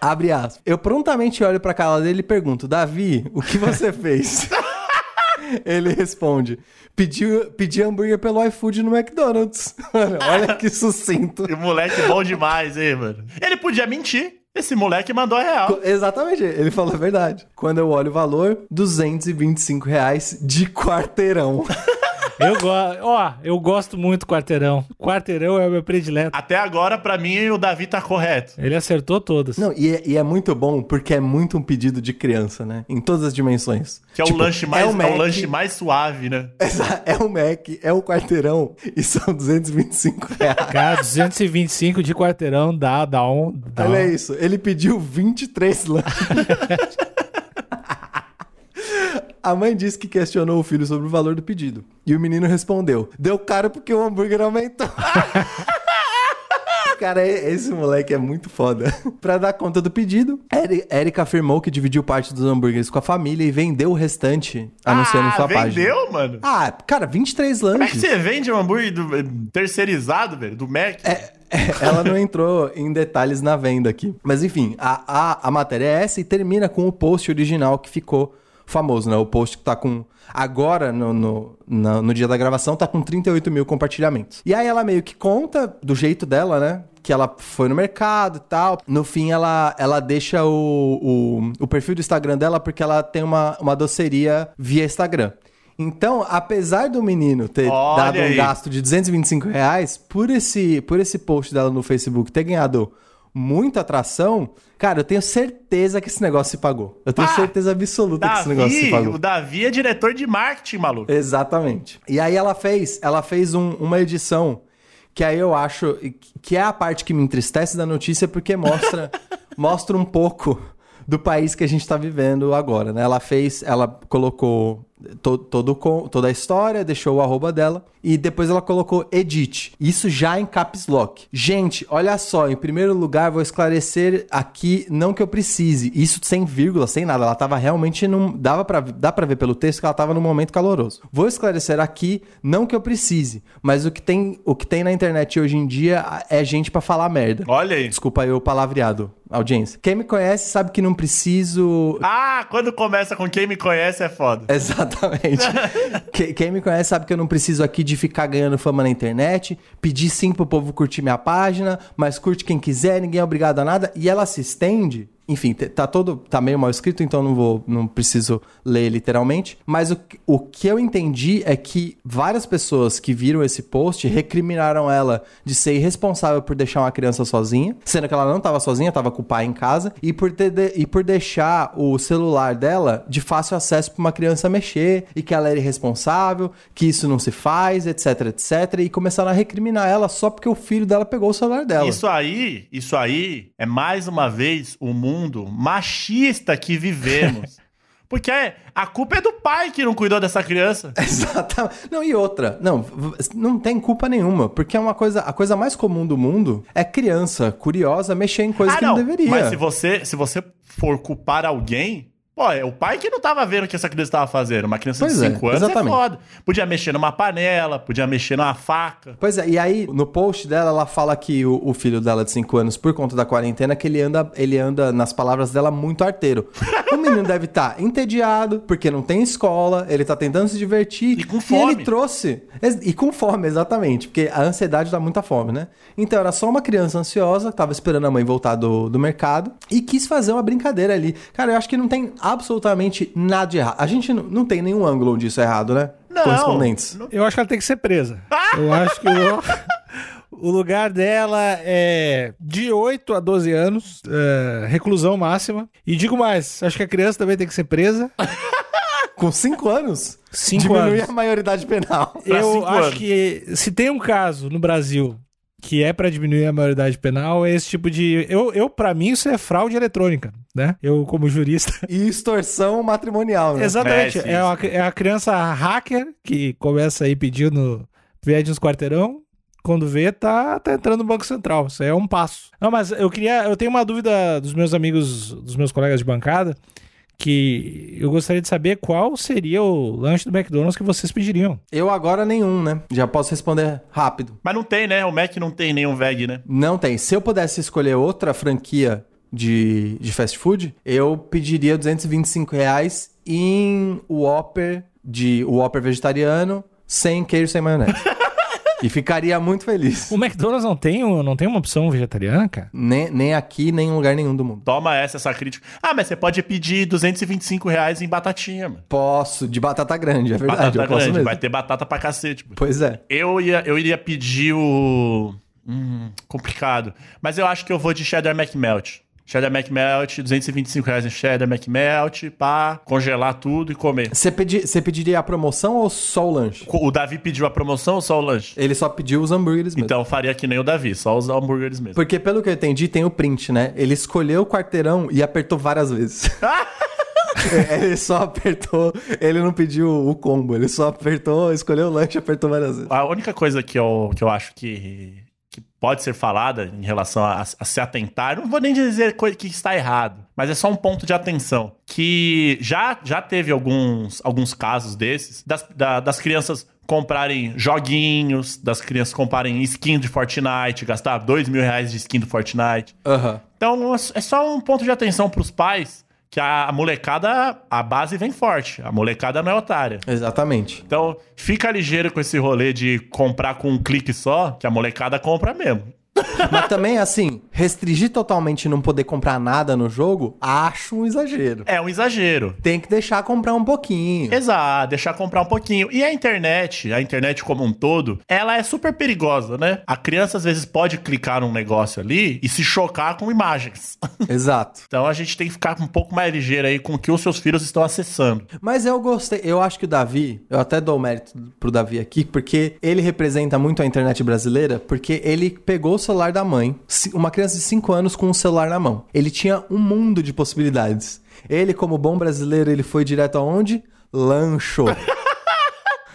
Abre aspas. Eu prontamente olho pra cara dele e pergunto: Davi, o que você fez? Ele responde: pedi, pedi hambúrguer pelo iFood no McDonald's. Mano, olha que sucinto. Que moleque bom demais, hein, mano? Ele podia mentir. Esse moleque mandou a real. Exatamente, ele falou a verdade. Quando eu olho o valor, 225 reais de quarteirão. Eu gosto. Ó, eu gosto muito do quarteirão. Quarteirão é o meu predileto. Até agora, pra mim, o Davi tá correto. Ele acertou todas. Não, e é, e é muito bom porque é muito um pedido de criança, né? Em todas as dimensões. Que é, Tipo, o, lanche mais, é é, o o Mac, lanche mais suave, né? É o Mac, é o quarteirão e são 225 reais. Cara, 225 de quarteirão dá, dá um. Dá Olha um- isso, ele pediu 23 lanches. A mãe disse que questionou o filho sobre o valor do pedido. E o menino respondeu: Deu caro porque o hambúrguer aumentou. Cara, esse moleque é muito foda. pra dar conta do pedido, Eri- Érica afirmou que dividiu parte dos hambúrgueres com a família e vendeu o restante anunciando ah, sua página. vendeu, mano? Ah, cara, 23 Como é que lanches. você vende um hambúrguer do- eh, terceirizado, velho? Do Mac? É, Ela não entrou em detalhes na venda aqui. Mas enfim, a, a, a matéria é essa e termina com o post original que ficou famoso, né? O post que tá com. Agora, no, no, na- no dia da gravação, tá com 38 mil compartilhamentos. E aí ela meio que conta do jeito dela, né? Que ela foi no mercado e tal. No fim, ela, ela deixa o, o, o perfil do Instagram dela porque ela tem uma, uma doceria via Instagram. Então, apesar do menino ter Olha dado um aí. gasto de 225 reais, por esse, por esse post dela no Facebook ter ganhado muita atração, cara, eu tenho certeza que esse negócio se pagou. Eu tenho Ah, certeza absoluta que esse negócio se Davi, pagou. o Davi é diretor de marketing, maluco. Exatamente. E aí ela fez, ela fez um- uma edição que aí eu acho que é a parte que me entristece da notícia porque mostra mostra um pouco do país que a gente tá vivendo agora, né? Ela fez, ela colocou to- todo, toda a história, deixou o arroba dela e depois ela colocou edit. Isso já em caps lock. Gente, olha só, em primeiro lugar vou esclarecer aqui, não que eu precise, isso sem vírgula, sem nada, ela tava realmente num, dava para dá para ver pelo texto que ela tava num momento caloroso. Vou esclarecer aqui, não que eu precise, mas o que tem, o que tem na internet hoje em dia é gente pra falar merda. Olha aí. Desculpa aí o palavreado, audiência. Quem me conhece sabe que não preciso Ah, quando começa com quem me conhece é foda. Exatamente. Que- Quem me conhece sabe que eu não preciso aqui de ficar ganhando fama na internet, pedir sim pro povo curtir minha página, mas curte quem quiser, ninguém é obrigado a nada. E ela se estende. Enfim, tá todo. tá meio mal escrito, então não vou. não preciso ler literalmente. Mas o, o que eu entendi é que várias pessoas que viram esse post recriminaram ela de ser irresponsável por deixar uma criança sozinha, sendo que ela não tava sozinha, tava com o pai em casa, e por, ter de- e por deixar o celular dela de fácil acesso pra uma criança mexer, e que ela era irresponsável, que isso não se faz, etc, etc, e começaram a recriminar ela só porque o filho dela pegou o celular dela. Isso aí, isso aí é mais uma vez o mundo machista que vivemos. Porque é, a culpa é do pai que não cuidou dessa criança. Exatamente. Não, e outra, não, não tem culpa nenhuma, porque é uma coisa, a coisa mais comum do mundo é criança curiosa mexer em coisas ah, que não, deveria. Mas se você, se você for culpar alguém, pô, é o pai que não tava vendo o que essa criança tava fazendo. Uma criança Pois de é, 5 anos exatamente. é foda. Podia mexer numa panela, podia mexer numa faca. Pois é, e aí no post dela ela fala que o, o filho dela de 5 anos, por conta da quarentena, que ele anda, ele anda, nas palavras dela, muito arteiro. o menino deve estar entediado, porque não tem escola, ele tá tentando se divertir. E com fome. ele trouxe. E com fome, exatamente, porque a ansiedade dá muita fome, né? Então era só uma criança ansiosa, tava esperando a mãe voltar do, do mercado, e quis fazer uma brincadeira ali. Cara, eu acho que não tem absolutamente nada de errado. A gente não, tem nenhum ângulo onde isso é errado, né? Não. Correspondentes. não- Eu acho que ela tem que ser presa. Eu acho que o, o lugar dela é de 8 a 12 anos, é, reclusão máxima. E digo mais, acho que a criança também tem que ser presa. Com 5 anos? Cinco diminui anos. a maioridade penal. Eu acho anos. que se tem um caso no Brasil que é pra diminuir a maioridade penal, é esse tipo de. Eu, eu para mim, isso é fraude eletrônica, né? Eu, como jurista. E extorsão matrimonial, né? Exatamente. É, É, a, é a criança hacker que começa aí pedindo. Pede uns quarteirão. Quando vê, tá, tá entrando no Banco Central. Isso aí é um passo. Não, mas eu queria. Eu tenho uma dúvida dos meus amigos, dos meus colegas de bancada, que eu gostaria de saber qual seria o lanche do McDonald's que vocês pediriam. Eu agora nenhum, né? Já posso responder rápido. Mas não tem, né? O Mac não tem nenhum veg, né? Não tem. Se eu pudesse escolher outra franquia de, de fast food, eu pediria 225 reais em Whopper, de Whopper vegetariano, sem queijo, sem maionese. E ficaria muito feliz. O McDonald's não tem, um- não tem uma opção vegetariana, cara? Nem, nem aqui, nem em lugar nenhum do mundo. Toma essa, essa crítica. Ah, mas você pode pedir 225 reais em batatinha, mano. Posso, de batata grande, é verdade. Batata eu posso grande, mesmo. vai ter batata pra cacete. mano. Pois é. Eu, ia, eu iria pedir o... Hum, complicado. Mas eu acho que eu vou de cheddar McMelt. Cheddar McMelt, 225 reais em cheddar McMelt, pá, congelar tudo e comer. Você pedi, pediria a promoção ou só o lanche? O Davi pediu a promoção ou só o lanche? Ele só pediu os hambúrgueres mesmo. Então eu faria que nem o Davi, só os hambúrgueres mesmo. Porque pelo que eu entendi, tem o print, né? Ele escolheu o quarteirão e apertou várias vezes. ele só apertou, ele não pediu o combo, ele só apertou, escolheu o lanche e apertou várias vezes. A única coisa que eu, que eu acho que pode ser falada em relação a, a se atentar, não vou nem dizer que está errado, mas é só um ponto de atenção. Que já, já teve alguns, alguns casos desses, das, da- das crianças comprarem joguinhos, das crianças comprarem skin de Fortnite, gastar dois mil reais de skin do Fortnite. Aham. Então é só um ponto de atenção pros pais, que a molecada, a base vem forte, a molecada não é otária. Exatamente. Então, fica ligeiro com esse rolê de comprar com um clique só, que a molecada compra mesmo. Mas também, assim, restringir totalmente e não poder comprar nada no jogo, acho um exagero. É um exagero. Tem que deixar comprar um pouquinho. Exato, deixar comprar um pouquinho. E a internet, a internet como um todo, ela é super perigosa, né? A criança às vezes pode clicar num negócio ali e se chocar com imagens. Exato. Então a gente tem que ficar um pouco mais ligeiro aí com o que os seus filhos estão acessando. Mas eu gostei, eu acho que o Davi, eu até dou mérito pro Davi aqui, porque ele representa muito a internet brasileira, porque ele pegou celular da mãe, uma criança de 5 anos com um celular na mão. Ele tinha um mundo de possibilidades. Ele, como bom brasileiro, ele foi direto aonde? Lancho.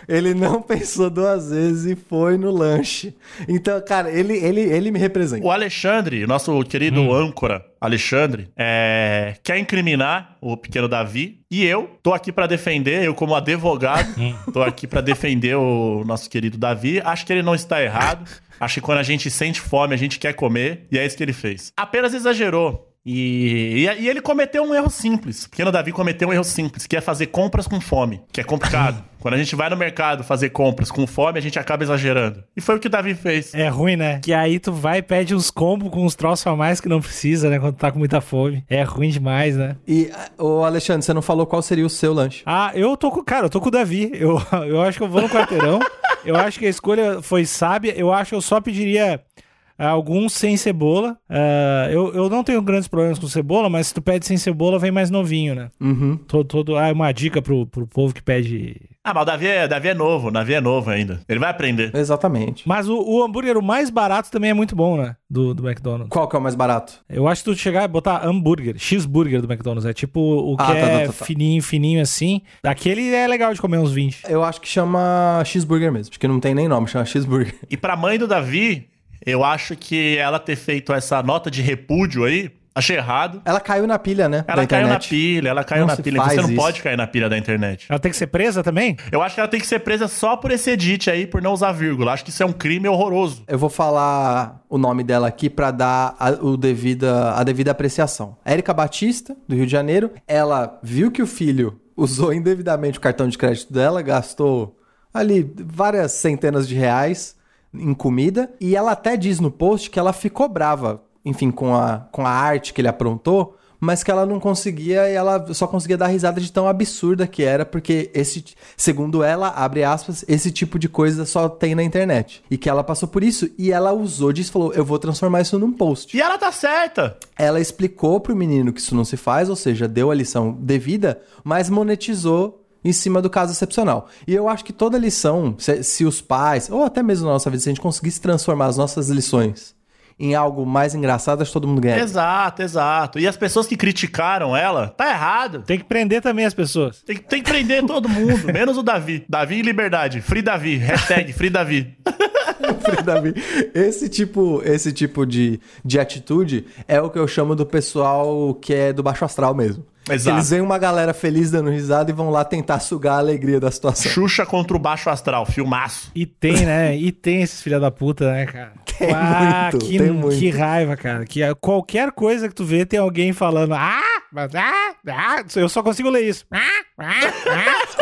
Ele não pensou duas vezes e foi no lanche. Então, cara, ele, ele, ele me representa. O Alexandre, nosso querido âncora Alexandre, é, quer incriminar o pequeno Davi. E eu tô aqui pra defender, eu como advogado, tô aqui pra defender o nosso querido Davi. Acho que ele não está errado. Acho que quando a gente sente fome, a gente quer comer. E é isso que ele fez. Apenas exagerou. E, e, e ele cometeu um erro simples. O pequeno Davi cometeu um erro simples, que é fazer compras com fome, que é complicado. Quando a gente vai no mercado fazer compras com fome, a gente acaba exagerando. E foi o que o Davi fez. É ruim, né? Que aí tu vai e pede uns combos com uns troços a mais que não precisa, né? Quando tá com muita fome. É ruim demais, né? E, ô Alexandre, você não falou qual seria o seu lanche. Ah, eu tô com. Cara, eu tô com o Davi. Eu, eu acho que eu vou no quarteirão. eu acho que a escolha foi sábia. Eu acho que eu só pediria alguns sem cebola. Ah, eu, eu não tenho grandes problemas com cebola, mas se tu pede sem cebola, vem mais novinho, né? Uhum. Todo, todo, ah, uma dica pro, pro povo que pede. Ah, mas o Davi é, Davi é novo, o Davi é novo ainda. Ele vai aprender. Exatamente. Mas o, o hambúrguer, o mais barato, também é muito bom, né? Do, do McDonald's. Qual que é o mais barato? Eu acho que tu chegar e botar hambúrguer, cheeseburger do McDonald's. É tipo o que Ah, tá, é tá, tá, tá. fininho, fininho assim. Aquele é legal de comer uns 20. Eu acho que chama cheeseburger mesmo, porque não tem nem nome, chama cheeseburger. E pra mãe do Davi, eu acho que ela ter feito essa nota de repúdio aí, achei errado. Ela caiu na pilha, né? Ela da caiu na pilha, ela caiu Não na se pilha. Então faz Você não isso. pode cair na pilha da internet. Ela tem que ser presa também? Eu acho que ela tem que ser presa só por esse edit aí, por não usar vírgula. Acho que isso é um crime horroroso. Eu vou falar o nome dela aqui pra dar a, o devida, a devida apreciação. Érica Batista, do Rio de Janeiro, ela viu que o filho usou indevidamente o cartão de crédito dela, gastou ali várias centenas de reais em comida, e ela até diz no post que ela ficou brava, enfim, com a, com a arte que ele aprontou, mas que ela não conseguia e ela só conseguia dar risada de tão absurda que era, porque esse, segundo ela, abre aspas, esse tipo de coisa só tem na internet. E que ela passou por isso e ela usou disso, falou, eu vou transformar isso num post. E ela tá certa. Ela explicou pro menino que isso não se faz, ou seja, deu a lição devida, mas monetizou em cima do caso excepcional. E eu acho que toda lição, se, se os pais, ou até mesmo na nossa vida, se a gente conseguisse transformar as nossas lições em algo mais engraçado, acho que todo mundo ganha. Exato, exato. E as pessoas que criticaram ela, tá errado. Tem que prender também as pessoas. Tem, tem que prender todo mundo, menos o Davi. Davi e liberdade. Free Davi. Hashtag Free Davi. Davi. Esse tipo, esse tipo de, de atitude é o que eu chamo do pessoal que é do baixo astral mesmo. Exato. Eles veem uma galera feliz dando risada e vão lá tentar sugar a alegria da situação. Xuxa contra o baixo astral. Filmaço. E tem, né? E tem esses filha da puta, né, cara? Tem ah, muito, que, tem muito. que raiva, cara. Que qualquer coisa que tu vê tem alguém falando. Ah, mas ah, ah, eu só consigo ler isso. Ah, ah,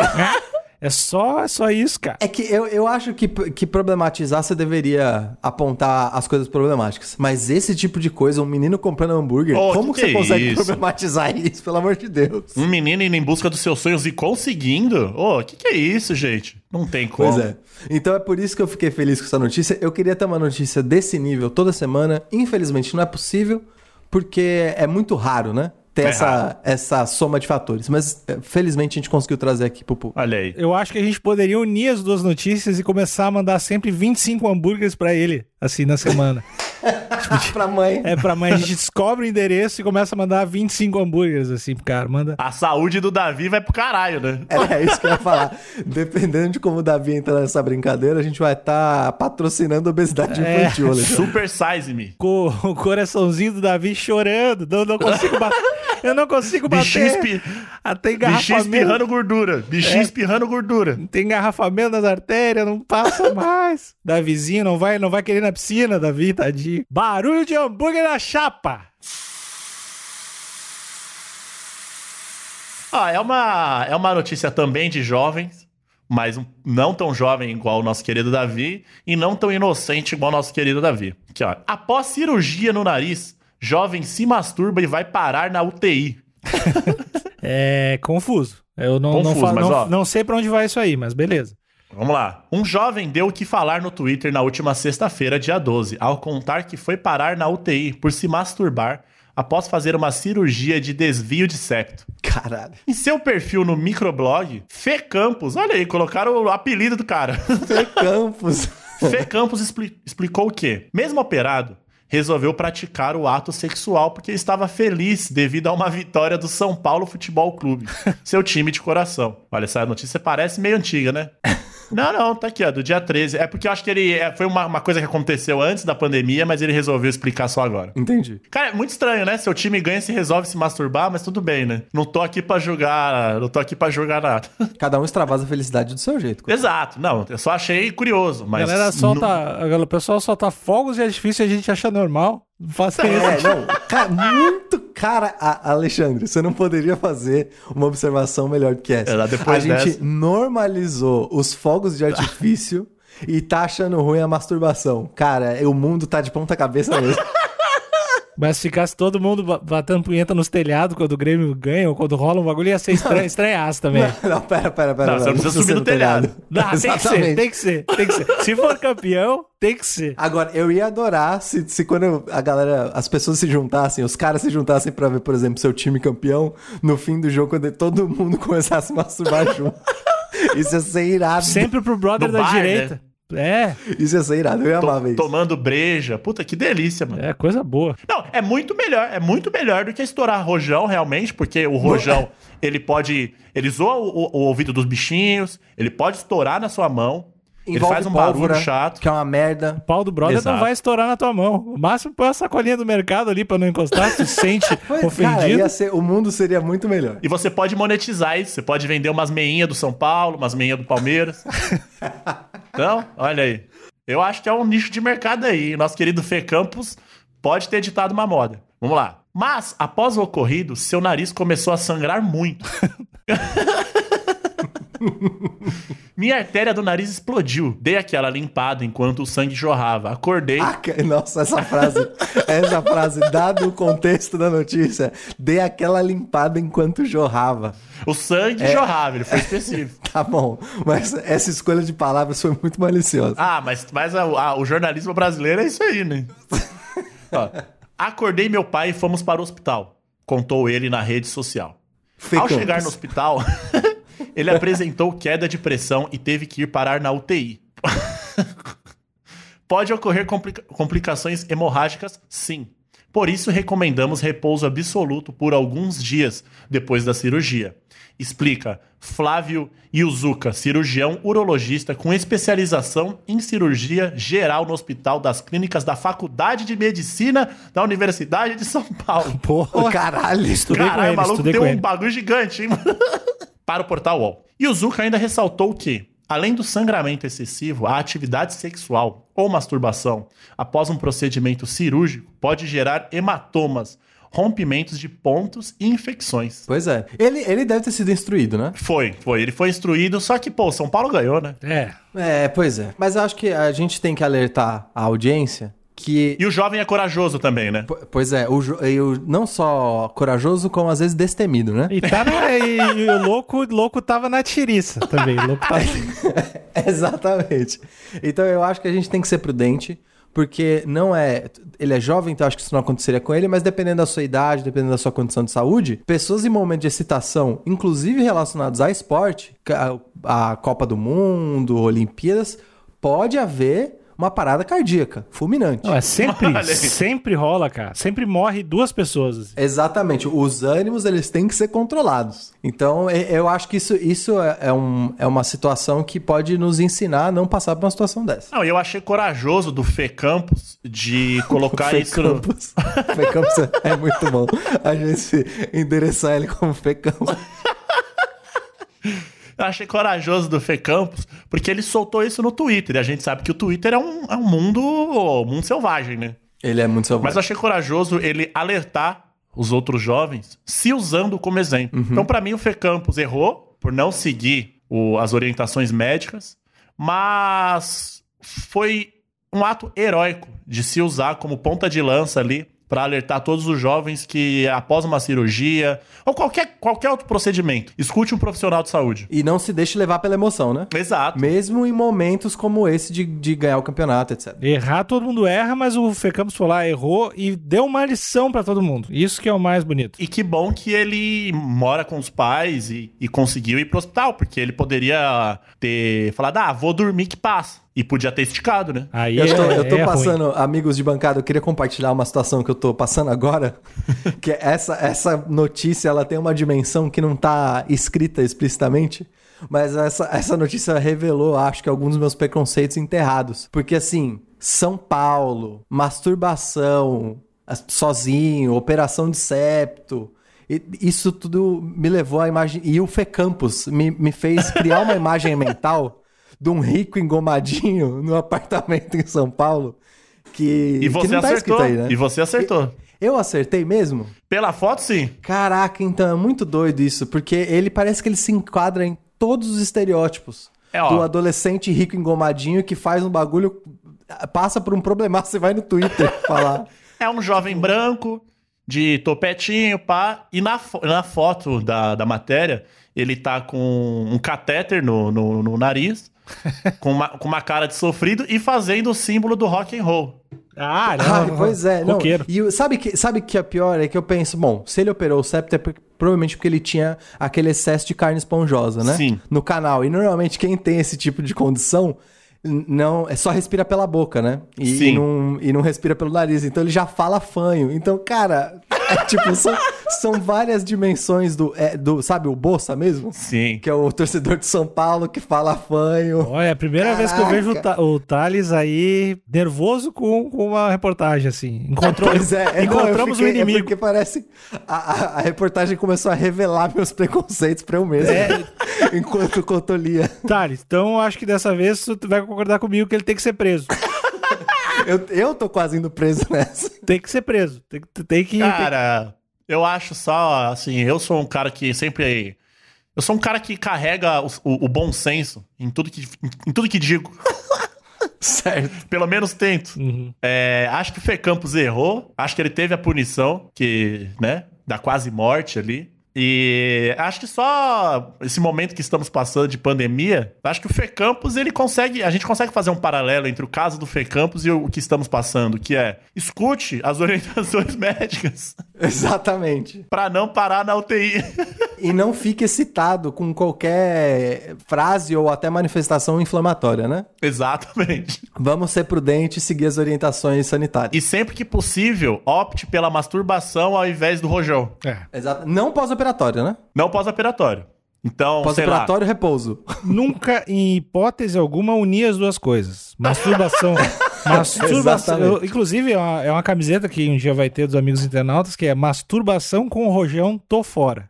ah, ah. É só, é só isso, cara. É que eu, eu acho que, que problematizar você deveria apontar as coisas problemáticas. Mas esse tipo de coisa, um menino comprando hambúrguer, Oh, como que que, você é consegue isso? problematizar isso, pelo amor de Deus? Um menino indo em busca dos seus sonhos e conseguindo? Ô, o que, que é isso, gente? Não tem como. Pois é. Então é por isso que eu fiquei feliz com essa notícia. Eu queria ter uma notícia desse nível toda semana. Infelizmente não é possível, porque é muito raro, né? Ter É essa, raro. essa soma de fatores. Mas é, felizmente a gente conseguiu trazer aqui pro público. Olha aí. Eu acho que a gente poderia unir as duas notícias e começar a mandar sempre 25 hambúrgueres pra ele, assim, na semana. pra mãe. É pra mãe, a gente descobre o endereço e começa a mandar 25 hambúrgueres, assim, pro cara. Manda. A saúde do Davi vai pro caralho, né? É isso que eu ia falar. Dependendo de como o Davi entra nessa brincadeira, a gente vai estar patrocinando obesidade É. infantil. Super size me. Com o coraçãozinho do Davi chorando. Não, não consigo bater. Eu não consigo bater. Bichinho, espi... Até Bichinho engarrafamento. espirrando gordura. Bichinho É. espirrando gordura. Tem engarrafamento nas artérias, não passa mais. Davizinho não vai, não vai querer ir na piscina, Davi, tadinho. Barulho de hambúrguer na chapa. Ah, é uma, é uma notícia também de jovens, mas não tão jovem igual o nosso querido Davi e não tão inocente igual o nosso querido Davi. Aqui, ó. Após cirurgia no nariz, jovem se masturba e vai parar na UTI. É confuso. Eu não, não, Confuso, falo- mas, não, ó. não sei pra onde vai isso aí, mas beleza. Vamos lá. Um jovem deu o que falar no Twitter na última sexta-feira, dia 12, ao contar que foi parar na UTI por se masturbar após fazer uma cirurgia de desvio de septo. Caralho. Em seu perfil no microblog, Fê Campos, olha aí, colocaram o apelido do cara. Fê Campos. Fê Campos expli- explicou que, mesmo operado, resolveu praticar o ato sexual porque estava feliz devido a uma vitória do São Paulo Futebol Clube, seu time de coração. Olha, essa notícia parece meio antiga, né? Não, não, tá aqui, ó, do dia 13. É porque eu acho que ele. é, foi uma, uma coisa que aconteceu antes da pandemia, mas ele resolveu explicar só agora. Entendi. Cara, é muito estranho, né? Seu time ganha, se resolve se masturbar, mas tudo bem, né? Não tô aqui pra julgar. Não tô aqui pra julgar nada. Cada um extravasa a felicidade do seu jeito. Exato. Não, eu só achei curioso, A mas. galera solta. não- a galera- O pessoal solta fogos e é difícil a gente achar normal. Não faça isso. É, não. Cara, muito. Cara, Alexandre, você não poderia fazer uma observação melhor do que essa. Depois a gente dessa. normalizou os fogos de artifício e tá achando ruim a masturbação. Cara, o mundo tá de ponta cabeça mesmo. Mas se ficasse todo mundo ba- batendo punheta nos telhados quando o Grêmio ganha ou quando rola um bagulho, ia ser estranhaço também. não, pera, pera, pera. Não, você não precisa subir no telhado. Não, tem que ser, tem que ser, tem que ser. Se for campeão, tem que ser. Agora, eu ia adorar se, se quando a galera, as pessoas se juntassem, os caras se juntassem pra ver, por exemplo, seu time campeão, no fim do jogo, quando todo mundo começasse a se masturbar junto. Isso ia ser irado. Sempre pro brother No da bar, direita. É, Isso ia ser irado, eu ia amar isso. tomando breja. Puta, que delícia, mano. é coisa boa. Não, é muito melhor. É muito melhor do que estourar rojão, realmente, porque o rojão, ele pode. Ele zoa o, o- o ouvido dos bichinhos, ele pode estourar na sua mão, ele faz um pólvora, barulho chato. Que é uma merda. O pau do brother Exato. não vai estourar na tua mão. O máximo põe a sacolinha do mercado ali pra não encostar, tu se sente Pois, Cara, ofendido. ia ser, o mundo seria muito melhor. E você pode monetizar isso. Você pode vender umas meinhas do São Paulo, umas meinhas do Palmeiras. então, olha aí. Eu acho que é um nicho de mercado aí. Nosso querido Fê Campos pode ter ditado uma moda. Vamos lá. Mas, após o ocorrido, seu nariz começou a sangrar muito. Minha artéria do nariz explodiu. Dei aquela limpada enquanto o sangue jorrava. Acordei. Ah, nossa, essa frase, essa frase, dado o contexto da notícia, dei aquela limpada enquanto jorrava. O sangue É. jorrava, ele foi específico. Tá bom, mas essa escolha de palavras foi muito maliciosa. Ah, mas, mas a- a- o jornalismo brasileiro é isso aí, né? Ó, acordei meu pai e fomos para o hospital, contou ele na rede social. Fê Ao Campos. chegar no hospital, ele apresentou queda de pressão e teve que ir parar na UTI. Pode ocorrer complica- complicações hemorrágicas? Sim. Por isso, recomendamos repouso absoluto por alguns dias depois da cirurgia. Explica Flávio Yuzuka, cirurgião urologista com especialização em cirurgia geral no Hospital das Clínicas da Faculdade de Medicina da Universidade de São Paulo. Porra, Caralho, Estudei com Caralho, ele, o maluco estudei tem com um ele. bagulho gigante, hein? Para o portal UOL. E o Zuka ainda ressaltou que, além do sangramento excessivo, a atividade sexual ou masturbação após um procedimento cirúrgico pode gerar hematomas rompimentos de pontos e infecções. Pois é. Ele, ele deve ter sido instruído, né? Foi, foi. Ele foi instruído, só que, pô, São Paulo ganhou, né? É. É, pois é. Mas eu acho que a gente tem que alertar a audiência que. E o jovem é corajoso também, né? P- Pois é, o, e o- não só corajoso, como às vezes destemido, né? E, tá na- e- e o louco, louco tava na tiriça também. O louco tava... Exatamente. Então eu acho que a gente tem que ser prudente, porque não é. Ele é jovem, então eu acho que isso não aconteceria com ele, mas dependendo da sua idade, dependendo da sua condição de saúde, pessoas em momento de excitação, inclusive relacionados a esporte, a, a Copa do Mundo, Olimpíadas, pode haver uma parada cardíaca, fulminante. Não, é sempre, sempre rola, cara. Sempre morre duas pessoas. assim. Exatamente. Os ânimos, eles têm que ser controlados. Então, eu acho que isso, isso é, é um- é uma situação que pode nos ensinar a não passar por uma situação dessa. Não, e eu achei corajoso do Fê Campos de colocar Fê isso. no- Campos. Fê Campos é muito bom. A gente endereçar ele como Fê Campos. Eu achei corajoso do Fê Campos, porque ele soltou isso no Twitter. E a gente sabe que o Twitter é um, é um mundo, um mundo selvagem, né? Ele é muito Mas eu selvagem. achei corajoso ele alertar os outros jovens se usando como exemplo. Então, pra mim, o Fê Campos errou por não seguir o- as orientações médicas, mas foi um ato heróico de se usar como ponta de lança ali pra alertar todos os jovens que após uma cirurgia ou qualquer, qualquer outro procedimento, escute um profissional de saúde. E não se deixe levar pela emoção, né? Exato. Mesmo em momentos como esse de, de ganhar o campeonato, etc. Errar, todo mundo erra, mas o Fê Campos foi lá, errou e deu uma lição pra todo mundo. Isso que é o mais bonito. E que bom que ele mora com os pais e, e conseguiu ir pro hospital, porque ele poderia ter falado, ah, vou dormir que passa. E podia ter esticado, né? Aí Eu tô, é, eu tô é ruim. passando, amigos de bancada, eu queria compartilhar uma situação que eu tô passando agora. que é essa, essa notícia ela tem uma dimensão que não tá escrita explicitamente. Mas essa, essa notícia revelou, acho que, alguns dos meus preconceitos enterrados. Porque, assim, São Paulo, masturbação, as- sozinho, operação de septo. e- Isso tudo me levou à imagem. E o Fê Campos me, me fez criar uma imagem mental de um rico engomadinho no apartamento em São Paulo. Que, E que você não tá acertou. aí, né? E você acertou. Eu acertei mesmo? Pela foto, sim. Caraca, então é muito doido isso, porque ele parece que ele se enquadra em todos os estereótipos É, do adolescente rico engomadinho que faz um bagulho, passa por um problemaço, você vai no Twitter falar. É um jovem branco, de topetinho, pá. E na, na foto da, da matéria, ele tá com um catéter no, no, no nariz, com uma, com uma cara de sofrido e fazendo o símbolo do rock and roll. Ah, não. Ai, pois é, não. Roqueiro. E sabe que sabe que é pior é que eu penso, bom, se ele operou o septo é porque- provavelmente porque ele tinha aquele excesso de carne esponjosa, né? Sim. No canal. E normalmente quem tem esse tipo de condição não é só respira pela boca, né? E, Sim. e não, e não respira pelo nariz. Então ele já fala fanho. Então, cara, é tipo são, são várias dimensões do, é, do sabe o Bolsa mesmo? Sim. Que é o torcedor de São Paulo que fala fanho. Olha, é a primeira vez que eu vejo o, o Thales aí nervoso com, com uma reportagem, assim. Encontrou, Pois é, é, encontramos o fiquei- É inimigo. porque parece. A, a- a reportagem começou a revelar meus preconceitos pra eu mesmo. É. Enquanto o Couto lia. Thales, então eu acho que dessa vez tu vai concordar comigo que ele tem que ser preso. Eu, eu tô quase indo preso nessa. tem que ser preso. Tem, que- tem que. Cara, eu acho só, assim, eu sou um cara que sempre. Eu sou um cara que carrega o, o- o bom senso em tudo que, em tudo que digo. Certo. Pelo menos tento. Uhum. É, acho que o Fê Campos errou. Acho que ele teve a punição, que, né, da quase morte ali. E acho que só esse momento que estamos passando de pandemia, acho que o Fê Campos, ele consegue, a gente consegue fazer um paralelo entre o caso do Fê Campos e o que estamos passando, que é escute as orientações médicas Exatamente. pra não parar na UTI. E não fique excitado com qualquer frase ou até manifestação inflamatória, né? Exatamente. Vamos ser prudentes e seguir as orientações sanitárias. E sempre que possível, opte pela masturbação ao invés do rojão. É. Exato. Não pós-operatório, né? Não pós-operatório. Então. Pós-operatório, repouso. Nunca, em hipótese alguma, unir as duas coisas. Masturbação. masturbação. Eu- inclusive, é uma, é uma camiseta que um dia vai ter dos amigos internautas, que é masturbação com rojão, tô fora.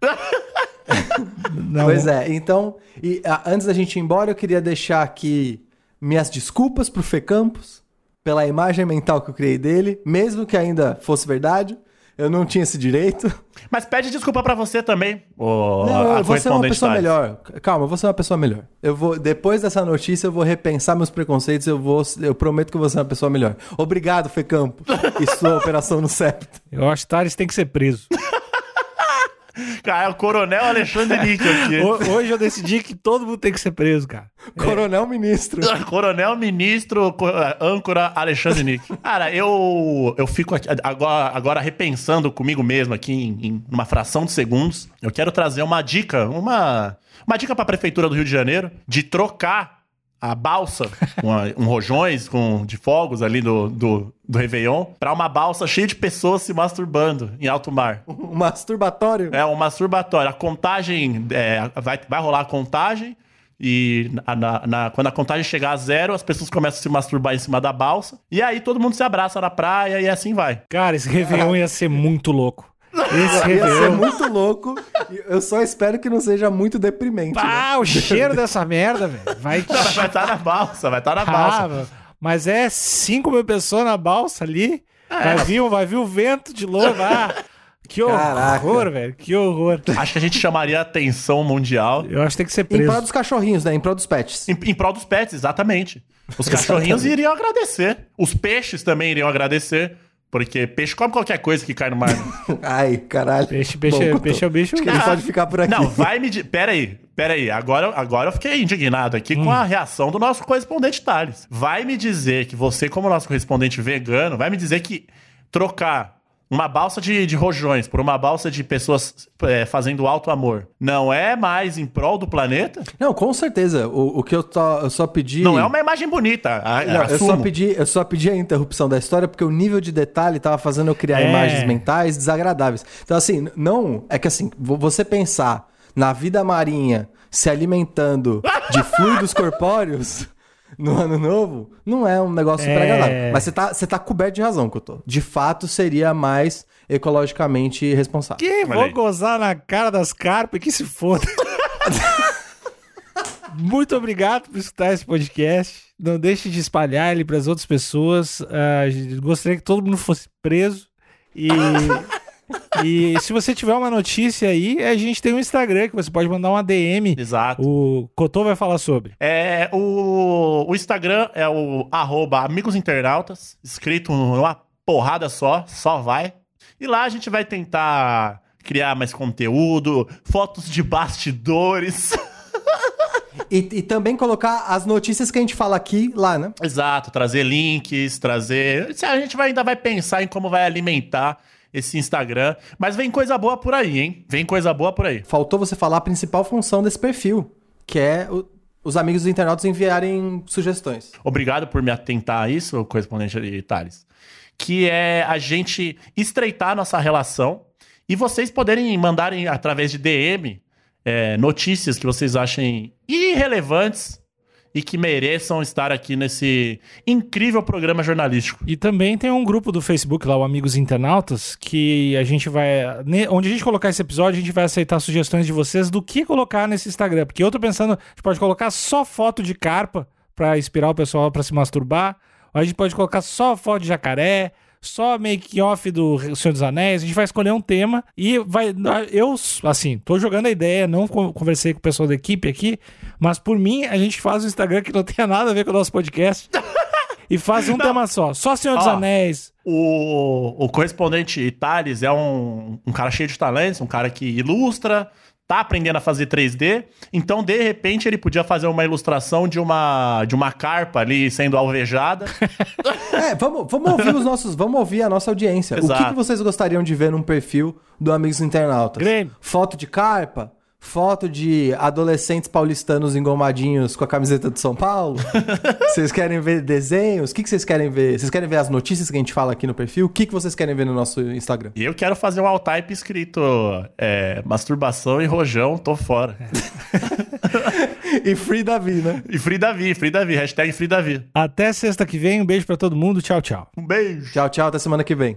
Não, Pois é, então, e, a- antes da gente ir embora, eu queria deixar aqui minhas desculpas pro Fê Campos pela imagem mental que eu criei dele, mesmo que ainda fosse verdade. Eu não tinha esse direito. Mas pede desculpa pra você também, ô, Não, eu vou ser uma pessoa melhor. Calma, eu vou ser uma pessoa melhor. Eu vou, depois dessa notícia, eu vou repensar meus preconceitos. Eu vou, eu prometo que eu vou ser uma pessoa melhor. Obrigado, Fecampo, e sua operação no septo. Eu acho que Thales tem que ser preso. Cara, é o Coronel Alexandre Níquel aqui. Ho- Hoje eu decidi que todo mundo tem que ser preso, cara. Coronel Ministro. Coronel Ministro co- Âncora Alexandre Nick. Cara, eu eu fico aqui- agora, agora repensando comigo mesmo aqui em, em uma fração de segundos. Eu quero trazer uma dica, uma, uma dica pra Prefeitura do Rio de Janeiro de trocar a balsa, com a- um rojões com, de fogos ali do, do, do Réveillon, pra uma balsa cheia de pessoas se masturbando em alto mar. Um masturbatório. É um masturbatório. A contagem. é, vai, vai rolar a contagem. E na- na- na- quando a contagem chegar a zero, as pessoas começam a se masturbar em cima da balsa. E aí todo mundo se abraça na praia e assim vai. Cara, esse Réveillon ia ser muito louco. Esse Ia ser muito louco. Eu só espero que não seja muito deprimente. né? Ah, o cheiro dessa merda, velho. Vai. Vai estar na balsa, vai estar na balsa. Ah, mas é 5 mil pessoas na balsa ali. Vai, vir, vai vir o vento de novo. Ah, que horror, Caraca. velho. Que horror. Acho que a gente chamaria a atenção mundial. Eu acho que tem que ser Em prol preso. dos cachorrinhos, né? Em prol dos pets. Em, em prol dos pets, exatamente. Os cachorrinhos iriam agradecer. Os peixes também iriam agradecer. Porque peixe come qualquer coisa que cai no mar. Ai, caralho. Peixe, peixe, Bom, peixe é o bicho. Acho que ele pode ficar por aqui. Não, vai me. Di... Pera aí, pera aí. Agora, agora eu fiquei indignado aqui Hum. com a reação do nosso correspondente Thales. Vai me dizer que você, como nosso correspondente vegano, vai me dizer que trocar uma balsa de, de rojões por uma balsa de pessoas é, fazendo alto amor não é mais em prol do planeta? Não, com certeza. O, o que eu, to- eu só pedi. Não é uma imagem bonita. a- Não, eu só, pedi, eu só pedi a interrupção da história porque o nível de detalhe tava fazendo eu criar É. imagens mentais desagradáveis. Então, assim, não. É que assim, vo- você pensar na vida marinha se alimentando de fluidos corpóreos no ano novo, não é um negócio super É. agradável. Mas você tá, você tá coberto de razão, Couto. De fato, seria mais ecologicamente responsável. Que vou aí. gozar na cara das carpas que se foda. Muito obrigado por escutar esse podcast. Não deixe de espalhar ele para as outras pessoas. Ah, gostaria que todo mundo fosse preso. E, e se você tiver uma notícia aí, a gente tem um Instagram que você pode mandar uma DM. Exato. O Cotô vai falar sobre. É, o, o Instagram é o arroba Amigos Internautas, escrito numa porrada só, só vai. E lá a gente vai tentar criar mais conteúdo, fotos de bastidores. E, e também colocar as notícias que a gente fala aqui lá, né? Exato, trazer links, trazer. A gente vai- ainda vai pensar em como vai alimentar esse Instagram. Mas vem coisa boa por aí, hein? Vem coisa boa por aí. Faltou você falar a principal função desse perfil, que é o- os amigos dos internautas enviarem sugestões. Obrigado por me atentar a isso, correspondente de Thales. Que é a gente estreitar nossa relação e vocês poderem mandarem através de DM é, notícias que vocês achem irrelevantes e que mereçam estar aqui nesse incrível programa jornalístico. E também tem um grupo do Facebook lá, o Amigos Internautas, que a gente vai. Onde a gente colocar esse episódio, a gente vai aceitar sugestões de vocês do que colocar nesse Instagram. Porque eu tô pensando, a gente pode colocar só foto de carpa pra inspirar o pessoal pra se masturbar. Ou a gente pode colocar só foto de jacaré, só make-off do Senhor dos Anéis. A gente vai escolher um tema e vai. Eu, assim, tô jogando a ideia, não con- conversei com o pessoal da equipe aqui, mas por mim, a gente faz um Instagram que não tenha nada a ver com o nosso podcast. E faz um tema só. Só Senhor dos Ó. Anéis. O, o correspondente Thales é um, um cara cheio de talentos, um cara que ilustra, tá aprendendo a fazer 3D. Então, de repente, ele podia fazer uma ilustração de uma, de uma carpa ali sendo alvejada. É, vamos, vamos ouvir os nossos, vamos ouvir a nossa audiência. O que, Exato. que vocês gostariam de ver num perfil do Amigos Internautas? Grêmio. Foto de carpa? Foto de adolescentes paulistanos engomadinhos com a camiseta de São Paulo? vocês querem ver desenhos? O que, que vocês querem ver? Vocês querem ver as notícias que a gente fala aqui no perfil? O que, que vocês querem ver no nosso Instagram? E eu quero fazer um all-type escrito é, masturbação e rojão, tô fora. E Free Davi, né? E Free Davi, Free Davi, hashtag Free Davi. Até sexta que vem. Um beijo pra todo mundo. Tchau, tchau. Um beijo. Tchau, tchau. Até semana que vem.